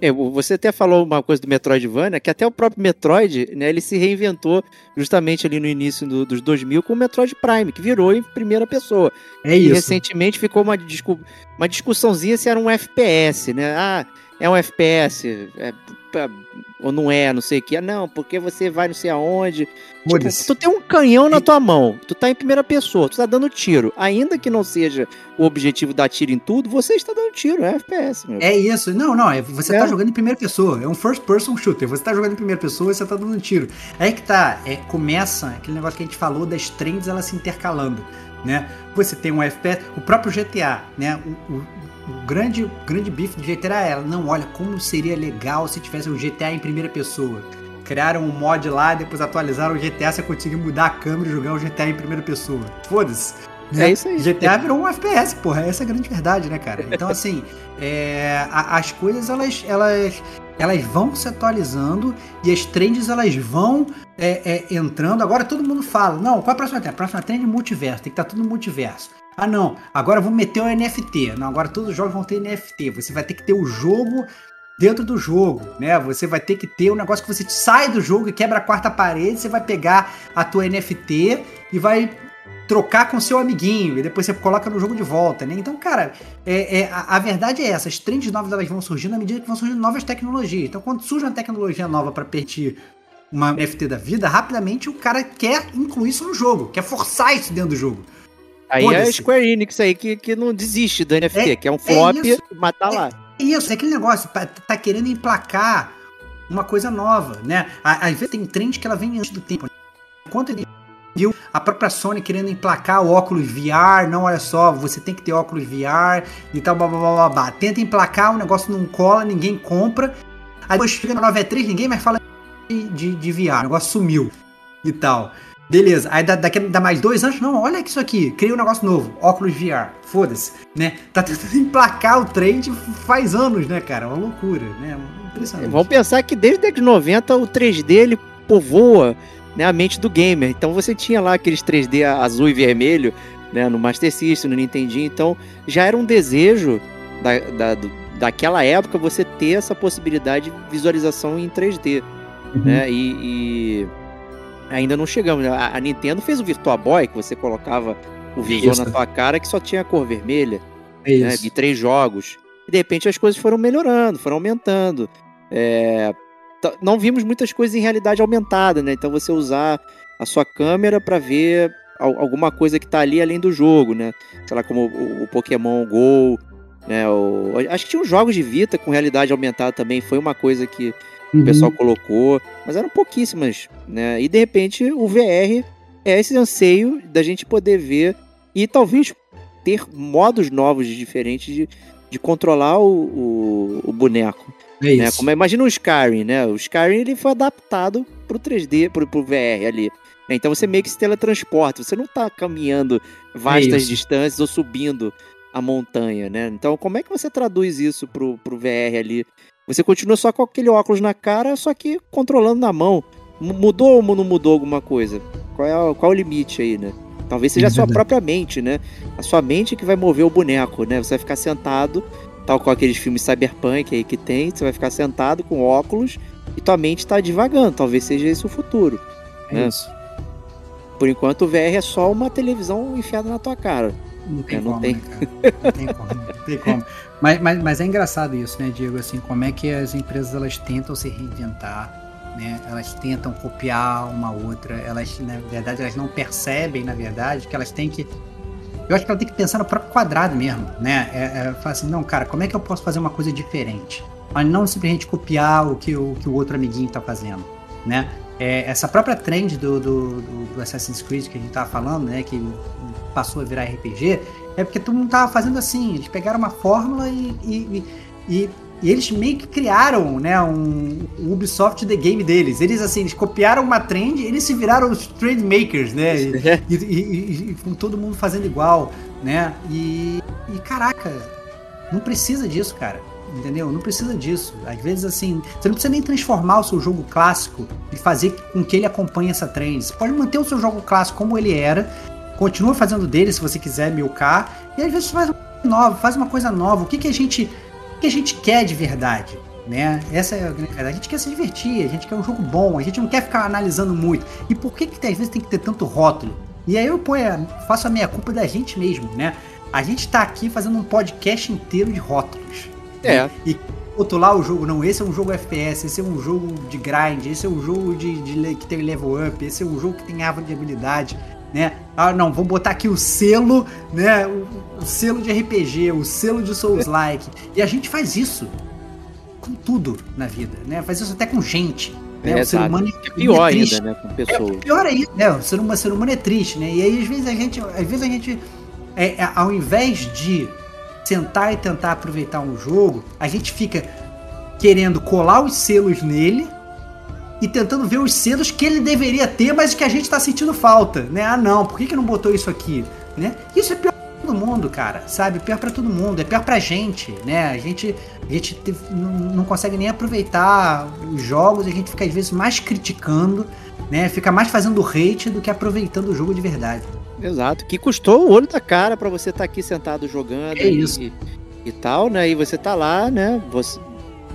É, você até falou uma coisa do Metroidvania, que até o próprio Metroid, né, ele se reinventou justamente ali no início do- dos 2000 com o Metroid Prime, que virou em primeira pessoa. É E isso. recentemente ficou uma, discu uma discussãozinha se era um FPS, né? Ah, é um FPS, é, é, ou não é, não sei o que. Não, porque você vai não sei aonde. Tipo, tu tem um canhão na tua mão, tu tá em primeira pessoa, tu tá dando tiro. Ainda que não seja o objetivo dar tiro em tudo, você está dando tiro, é FPS, meu. É isso. Não, não. É, você É. tá jogando em primeira pessoa. É um first person shooter. Você tá jogando em primeira pessoa e você tá dando tiro. Aí que tá. É, começa aquele negócio que a gente falou das trends elas se intercalando. Né? Você tem um FPS, o próprio GTA, né? O, o- o grande, grande bife do GTA é, não, olha, como seria legal se tivesse um GTA em primeira pessoa. Criaram um mod lá, depois atualizaram o GTA, você conseguir mudar a câmera e jogar o GTA em primeira pessoa. Foda-se. É isso aí. GTA virou um FPS, porra. Essa é a grande verdade, né, cara? Então, assim, é, a- as coisas, elas, elas, elas vão se atualizando e as trends, elas vão é, é, entrando. Agora todo mundo fala, não, qual é a próxima trend? A próxima trend é multiverso, tem que estar tudo no multiverso. Ah, não, agora vamos meter o NFT. Não, agora todos os jogos vão ter NFT. Você vai ter que ter o jogo dentro do jogo, né? Você vai ter que ter um negócio que você sai do jogo e quebra a quarta parede, você vai pegar a tua NFT e vai trocar com seu amiguinho e depois você coloca no jogo de volta, né? Então, cara, é, é- a, a verdade é essa, as trends novas elas vão surgindo à medida que vão surgindo novas tecnologias. Então, quando surge uma tecnologia nova para permitir uma NFT da vida, rapidamente o cara quer incluir isso no jogo, quer forçar isso dentro do jogo. Aí é a. Square Enix aí que, que não desiste do NFT, É- que é um flop, isso. mas tá lá. Isso, é aquele negócio, tá, tá querendo emplacar uma coisa nova, né? Às vezes tem trend que ela vem antes do tempo. Enquanto ele viu a própria Sony querendo emplacar o óculos VR, não, olha só, você tem que ter óculos VR e tal, blá blá blá blá. blá. Tenta emplacar, o negócio não cola, ninguém compra. Aí depois fica na 93, ninguém mais fala de, de, de VR, o negócio sumiu e tal. Beleza, aí dá, daqui dá mais dois anos, não, olha isso aqui, cria um negócio novo, óculos VR, foda-se, né? Tá tentando emplacar o trend faz anos, né, cara? Uma loucura, né? Impressionante. Vamos pensar que desde a década de 90 o 3D ele povoa né, a mente do gamer. Então você tinha lá aqueles 3D azul e vermelho né, no Master System, no Nintendinho. Então já era um desejo da, da, do, daquela época você ter essa possibilidade de visualização em 3D. Uhum. Né, e, e, ainda não chegamos. Né? A, a, Nintendo fez o Virtua Boy, que você colocava o visor Isso. na tua cara, que só tinha a cor vermelha. É né, de três jogos. E de repente as coisas foram melhorando, foram aumentando. É, não vimos muitas coisas em realidade aumentada, né? Então você usar a sua câmera para ver alguma coisa que tá ali além do jogo, né? Sei lá, como o, Pokémon GO, né? O, acho que tinha uns jogos de Vita com realidade aumentada também, foi uma coisa que uhum. o pessoal colocou, mas eram pouquíssimas, né? E de repente o VR é esse anseio da gente poder ver e talvez ter modos novos e diferentes de, de controlar o, o, o boneco. É né? Como, imagina o Skyrim, né? O Skyrim ele foi adaptado pro 3D, pro, pro VR ali. Né? Então você meio que se teletransporta, você não tá caminhando vastas é distâncias ou subindo a montanha, né? Então como é que você traduz isso pro, pro VR ali? Você continua só com aquele óculos na cara, só que controlando na mão. Mudou ou não mudou alguma coisa? Qual é, qual é o limite aí, né? Talvez seja a sua própria mente, né? A sua mente que vai mover o boneco, né? Você vai ficar sentado tal com aqueles filmes cyberpunk aí que tem, você vai ficar sentado com óculos e tua mente está divagando. Talvez seja esse o futuro. É né? isso. Por enquanto o VR é só uma televisão enfiada na tua cara. Não tem, é, não, como, tem. Né, não tem como, não tem como. Mas, mas, mas é engraçado isso, né, Diego? Assim, como é que as empresas elas tentam se reinventar, né? Elas tentam copiar uma outra, elas, na verdade, elas não percebem, na verdade, que elas têm que eu acho que ela tem que pensar no próprio quadrado mesmo, né? É, é, falar assim, não, cara, como é que eu posso fazer uma coisa diferente? Mas não simplesmente copiar o que o, que o outro amiguinho tá fazendo, né? É, essa própria trend do, do, do, Assassin's Creed que a gente tava falando, né? Que passou a virar RPG, é porque todo mundo tava fazendo assim. Eles pegaram uma fórmula e, e, e e eles meio que criaram, né, um, um, Ubisoft The Game deles. Eles, assim, eles copiaram uma trend, eles se viraram os trend makers, né? E, e, e, com todo mundo fazendo igual, né? E, e, caraca, não precisa disso, cara. Entendeu? Não precisa disso. Às vezes, assim, você não precisa nem transformar o seu jogo clássico e fazer com que ele acompanhe essa trend. Você pode manter o seu jogo clássico como ele era, continua fazendo dele se você quiser milcar, e às vezes faz uma coisa nova, faz uma coisa nova. O que, que a gente que a gente quer de verdade, né? Essa é a grande verdade. A gente quer se divertir, a gente quer um jogo bom, a gente não quer ficar analisando muito. E por que que às vezes tem que ter tanto rótulo? E aí eu ponho, faço a minha culpa da gente mesmo, né? A gente tá aqui fazendo um podcast inteiro de rótulos. É. E rotular o jogo, não, esse é um jogo FPS, esse é um jogo de grind, esse é um jogo de, de que tem level up, esse é um jogo que tem árvore de habilidade né? Ah, não, vamos botar aqui o selo, né? O, o selo de RPG, o selo de Souls-like. E a gente faz isso com tudo na vida, né? Faz isso até com gente. Né? É, o ser humano é, é pior é ainda, né? Com pessoas. É, pior ainda, né? O ser, humano, o ser humano é triste, né? E aí, às vezes, a gente, às vezes a gente é, é, ao invés de sentar e tentar aproveitar um jogo, a gente fica querendo colar os selos nele e tentando ver os selos que ele deveria ter, mas que a gente tá sentindo falta, né? Ah, não, por que, que não botou isso aqui, né? Isso é pior pra todo mundo, cara, sabe? Pior para todo mundo, é pior pra gente, né? A gente, a gente não consegue nem aproveitar os jogos, a gente fica às vezes mais criticando, né? Fica mais fazendo hate do que aproveitando o jogo de verdade. Exato, que custou o olho da cara para você estar tá aqui sentado jogando é isso. E, e tal, né? E você tá lá, né? Você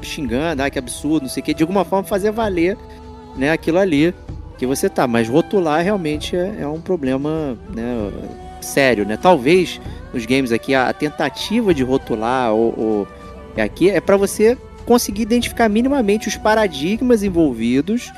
xingando, ah, que absurdo, não sei o que, de alguma forma fazer valer né, aquilo ali que você tá. Mas rotular realmente é, é um problema né, sério, né? Talvez nos games aqui a, a tentativa de rotular ou, ou é aqui é para você conseguir identificar minimamente os paradigmas envolvidos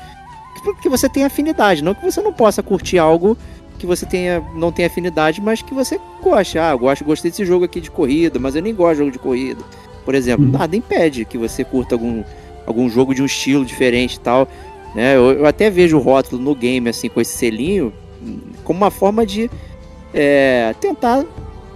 que você tem afinidade, não que você não possa curtir algo que você tenha, não tenha afinidade, mas que você goste. Ah, eu gosto, gostei desse jogo aqui de corrida, mas eu nem gosto de jogo de corrida. Por exemplo, uhum. nada impede que você curta algum, algum jogo de um estilo diferente e tal. Né? Eu, eu, até vejo o rótulo no game, assim, com esse selinho, como uma forma de é, tentar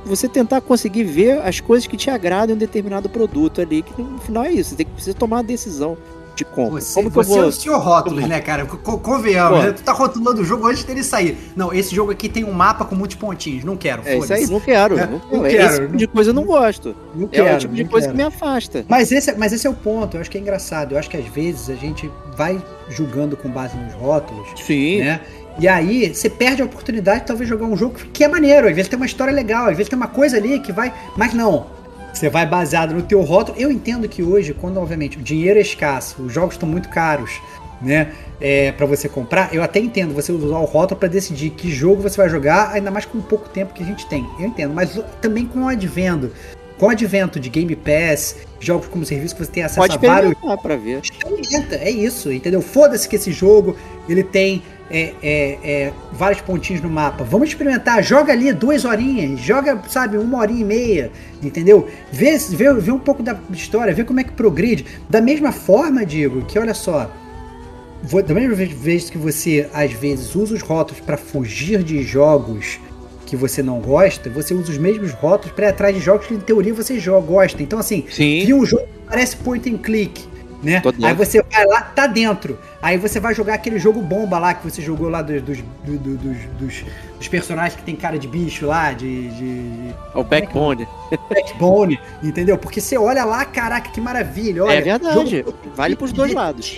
você tentar conseguir ver as coisas que te agradam em um determinado produto ali, que no final é isso, você tem que precisa tomar uma decisão de compra. Você, Como que você eu é vou... o senhor rótulos, né, cara? Co- Convenhamos, né? Tu tá rotulando o jogo antes dele sair. Não, esse jogo aqui tem um mapa com muitos pontinhos. Não quero, É isso aí, não quero. É, não, não é quero, Esse tipo de coisa eu não gosto. Não é quero, o tipo de coisa quero. que me afasta. Mas esse, mas esse é o ponto, eu acho que é engraçado. Eu acho que às vezes a gente vai julgando com base nos rótulos, Sim. né? E aí você perde a oportunidade de talvez jogar um jogo que é maneiro. Às vezes tem uma história legal, às vezes tem uma coisa ali que vai. Mas não. Você vai baseado no teu rótulo. Eu entendo que hoje, quando obviamente o dinheiro é escasso, os jogos estão muito caros, né? É, para você comprar, eu até entendo você usar o rótulo para decidir que jogo você vai jogar, ainda mais com o pouco tempo que a gente tem. Eu entendo, mas também com o advento, com o advento de Game Pass, jogos como serviço que você tem acesso Pode a vários pra ver. experimenta, é isso, entendeu? Foda-se que esse jogo ele tem é, é, é, vários pontinhos no mapa. Vamos experimentar, joga ali duas horinhas, joga, sabe, uma horinha e meia, entendeu? Vê, vê, vê um pouco da história, vê como é que progride. Da mesma forma, digo, que olha só, vo- da mesma vez- que você às vezes usa os rótulos para fugir de jogos que você não gosta, você usa os mesmos rótulos para ir atrás de jogos que em teoria você jo- gosta. Então assim, Sim. viu um jogo que parece point and click, né? Aí você vai lá, tá dentro. Aí você vai jogar aquele jogo bomba lá que você jogou lá dos, dos, do- do- dos, dos- dos personagens que tem cara de bicho lá, de, de É o backbone. backbone, entendeu? Porque você olha lá, caraca, que maravilha. Olha, é verdade. jogo Vale pros dois lados.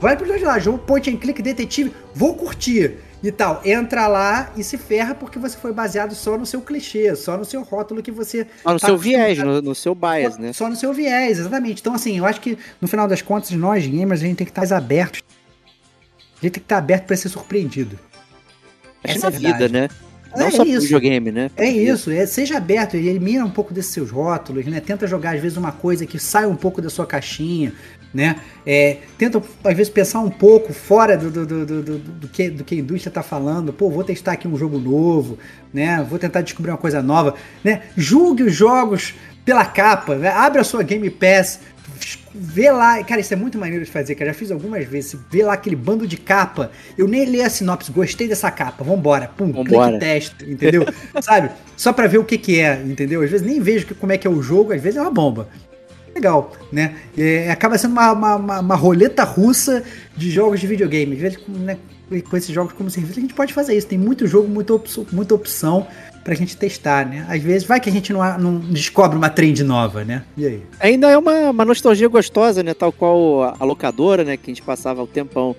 Vale pros dois lados. Jogo point and click, detetive, vou curtir. E tal, entra lá e se ferra porque você foi baseado só no seu clichê, só no seu rótulo que você Só no tá seu viés, no, no seu bias, né? Só no seu viés, exatamente. Então, assim, eu acho que no final das contas, nós gamers, a gente tem que estar mais abertos. A gente tem que estar aberto para ser surpreendido. Acho Essa é a vida, né? Não É só isso. videogame, né? É isso, é, seja aberto, elimina um pouco desses seus rótulos, né? Tenta jogar, às vezes, uma coisa que sai um pouco da sua caixinha, né? É, tenta, às vezes, pensar um pouco fora do, do, do, do, do- que, do que a indústria tá falando. Pô, vou testar aqui um jogo novo, né? Vou tentar descobrir uma coisa nova, né? Julgue os jogos pela capa, né? abre a sua Game Pass, vê lá, cara, isso é muito maneiro de fazer, cara, já fiz algumas vezes, vê lá aquele bando de capa, eu nem li a sinopse, gostei dessa capa, vambora, pum, Vambora. clique teste, entendeu? Sabe? Só pra ver o que que é, entendeu? Às vezes nem vejo como é que é o jogo, às vezes é uma bomba. Legal, né? É, acaba sendo uma, uma, uma- uma roleta russa de jogos de videogame. Né, com esses jogos como serviço, a gente pode fazer isso. Tem muito jogo, muita opção, muita opção pra gente testar, né? Às vezes vai que a gente não, não descobre uma trend nova, né? E aí? Ainda é uma, uma nostalgia gostosa, né? Tal qual a, locadora, né? Que a gente passava o tempão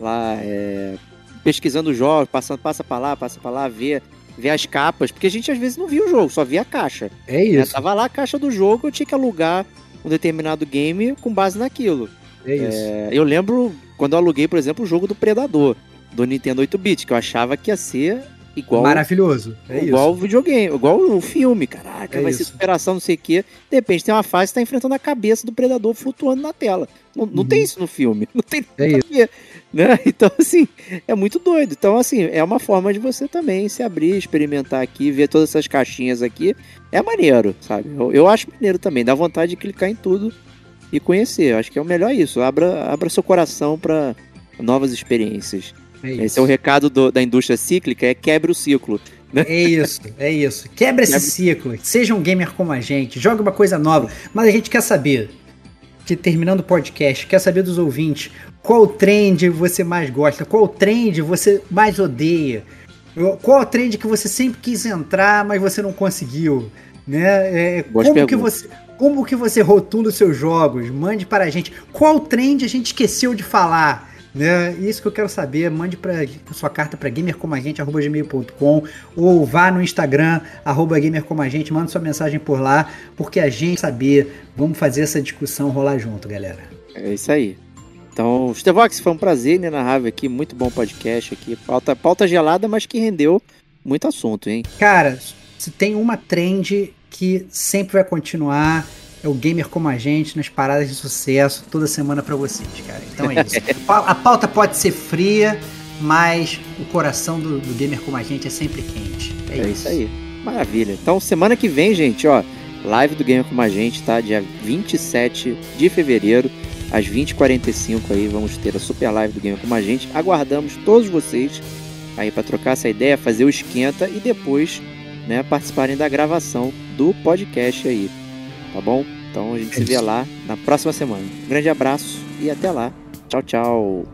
lá é, pesquisando jogos, passando, passa pra lá, passa pra lá, vê, vê as capas. Porque a gente às vezes não via o jogo, só via a caixa. É né? isso. Tava lá a caixa do jogo, eu tinha que alugar um determinado game com base naquilo. É isso. É, eu lembro quando eu aluguei, por exemplo, o jogo do Predador, do Nintendo 8-bit, que eu achava que ia ser igual Maravilhoso. É igual isso. o videogame, igual o filme, caraca, É vai ser isso. superação, não sei o quê. De repente tem uma fase que tá enfrentando a cabeça do predador flutuando na tela. Não, não Uhum. tem isso no filme, não tem É nada a ver, né? Então, assim, é muito doido. Então, assim, é uma forma de você também se abrir, experimentar aqui, ver todas essas caixinhas aqui. É maneiro, sabe? Eu, eu acho maneiro também, dá vontade de clicar em tudo e conhecer. Eu acho que é o melhor isso. Abra, abra seu coração para novas experiências. É. Esse é o recado do- da indústria cíclica, é quebre o ciclo. É isso, é isso. Quebra esse ciclo. Seja um gamer como a gente. Joga uma coisa nova. Mas a gente quer saber, que terminando o podcast, quer saber dos ouvintes qual trend você mais gosta, qual trend você mais odeia, qual trend que você sempre quis entrar, mas você não conseguiu, né? É, como que você como que você rotula os seus jogos? Mande para a gente. Qual trend a gente esqueceu de falar? Né? Isso que eu quero saber. Mande pra, sua carta para gamercomagente.gmail.com ou vá no Instagram, arroba gamercomagente, manda sua mensagem por lá, porque a gente saber, vamos fazer essa discussão rolar junto, galera. É isso aí. Então, Stevox, foi um prazer inenarrável aqui, muito bom podcast aqui. Pauta, pauta gelada, mas que rendeu muito assunto, hein? Cara, se tem uma trend que sempre vai continuar, é o gamer como a gente, nas paradas de sucesso, toda semana pra vocês, cara. Então é isso. A pauta pode ser fria, mas o coração do, do gamer como a gente é sempre quente. É, É, isso aí. Maravilha. Então, semana que vem, gente, ó, live do Gamer com a gente, tá? Dia 27 de fevereiro, às 20h45 aí, vamos ter a super live do Gamer com a gente. Aguardamos todos vocês aí para trocar essa ideia, fazer o esquenta e depois, né, participarem da gravação do podcast aí, tá bom? Então a gente é se vê lá na próxima semana. Um grande abraço e até lá. Tchau, tchau.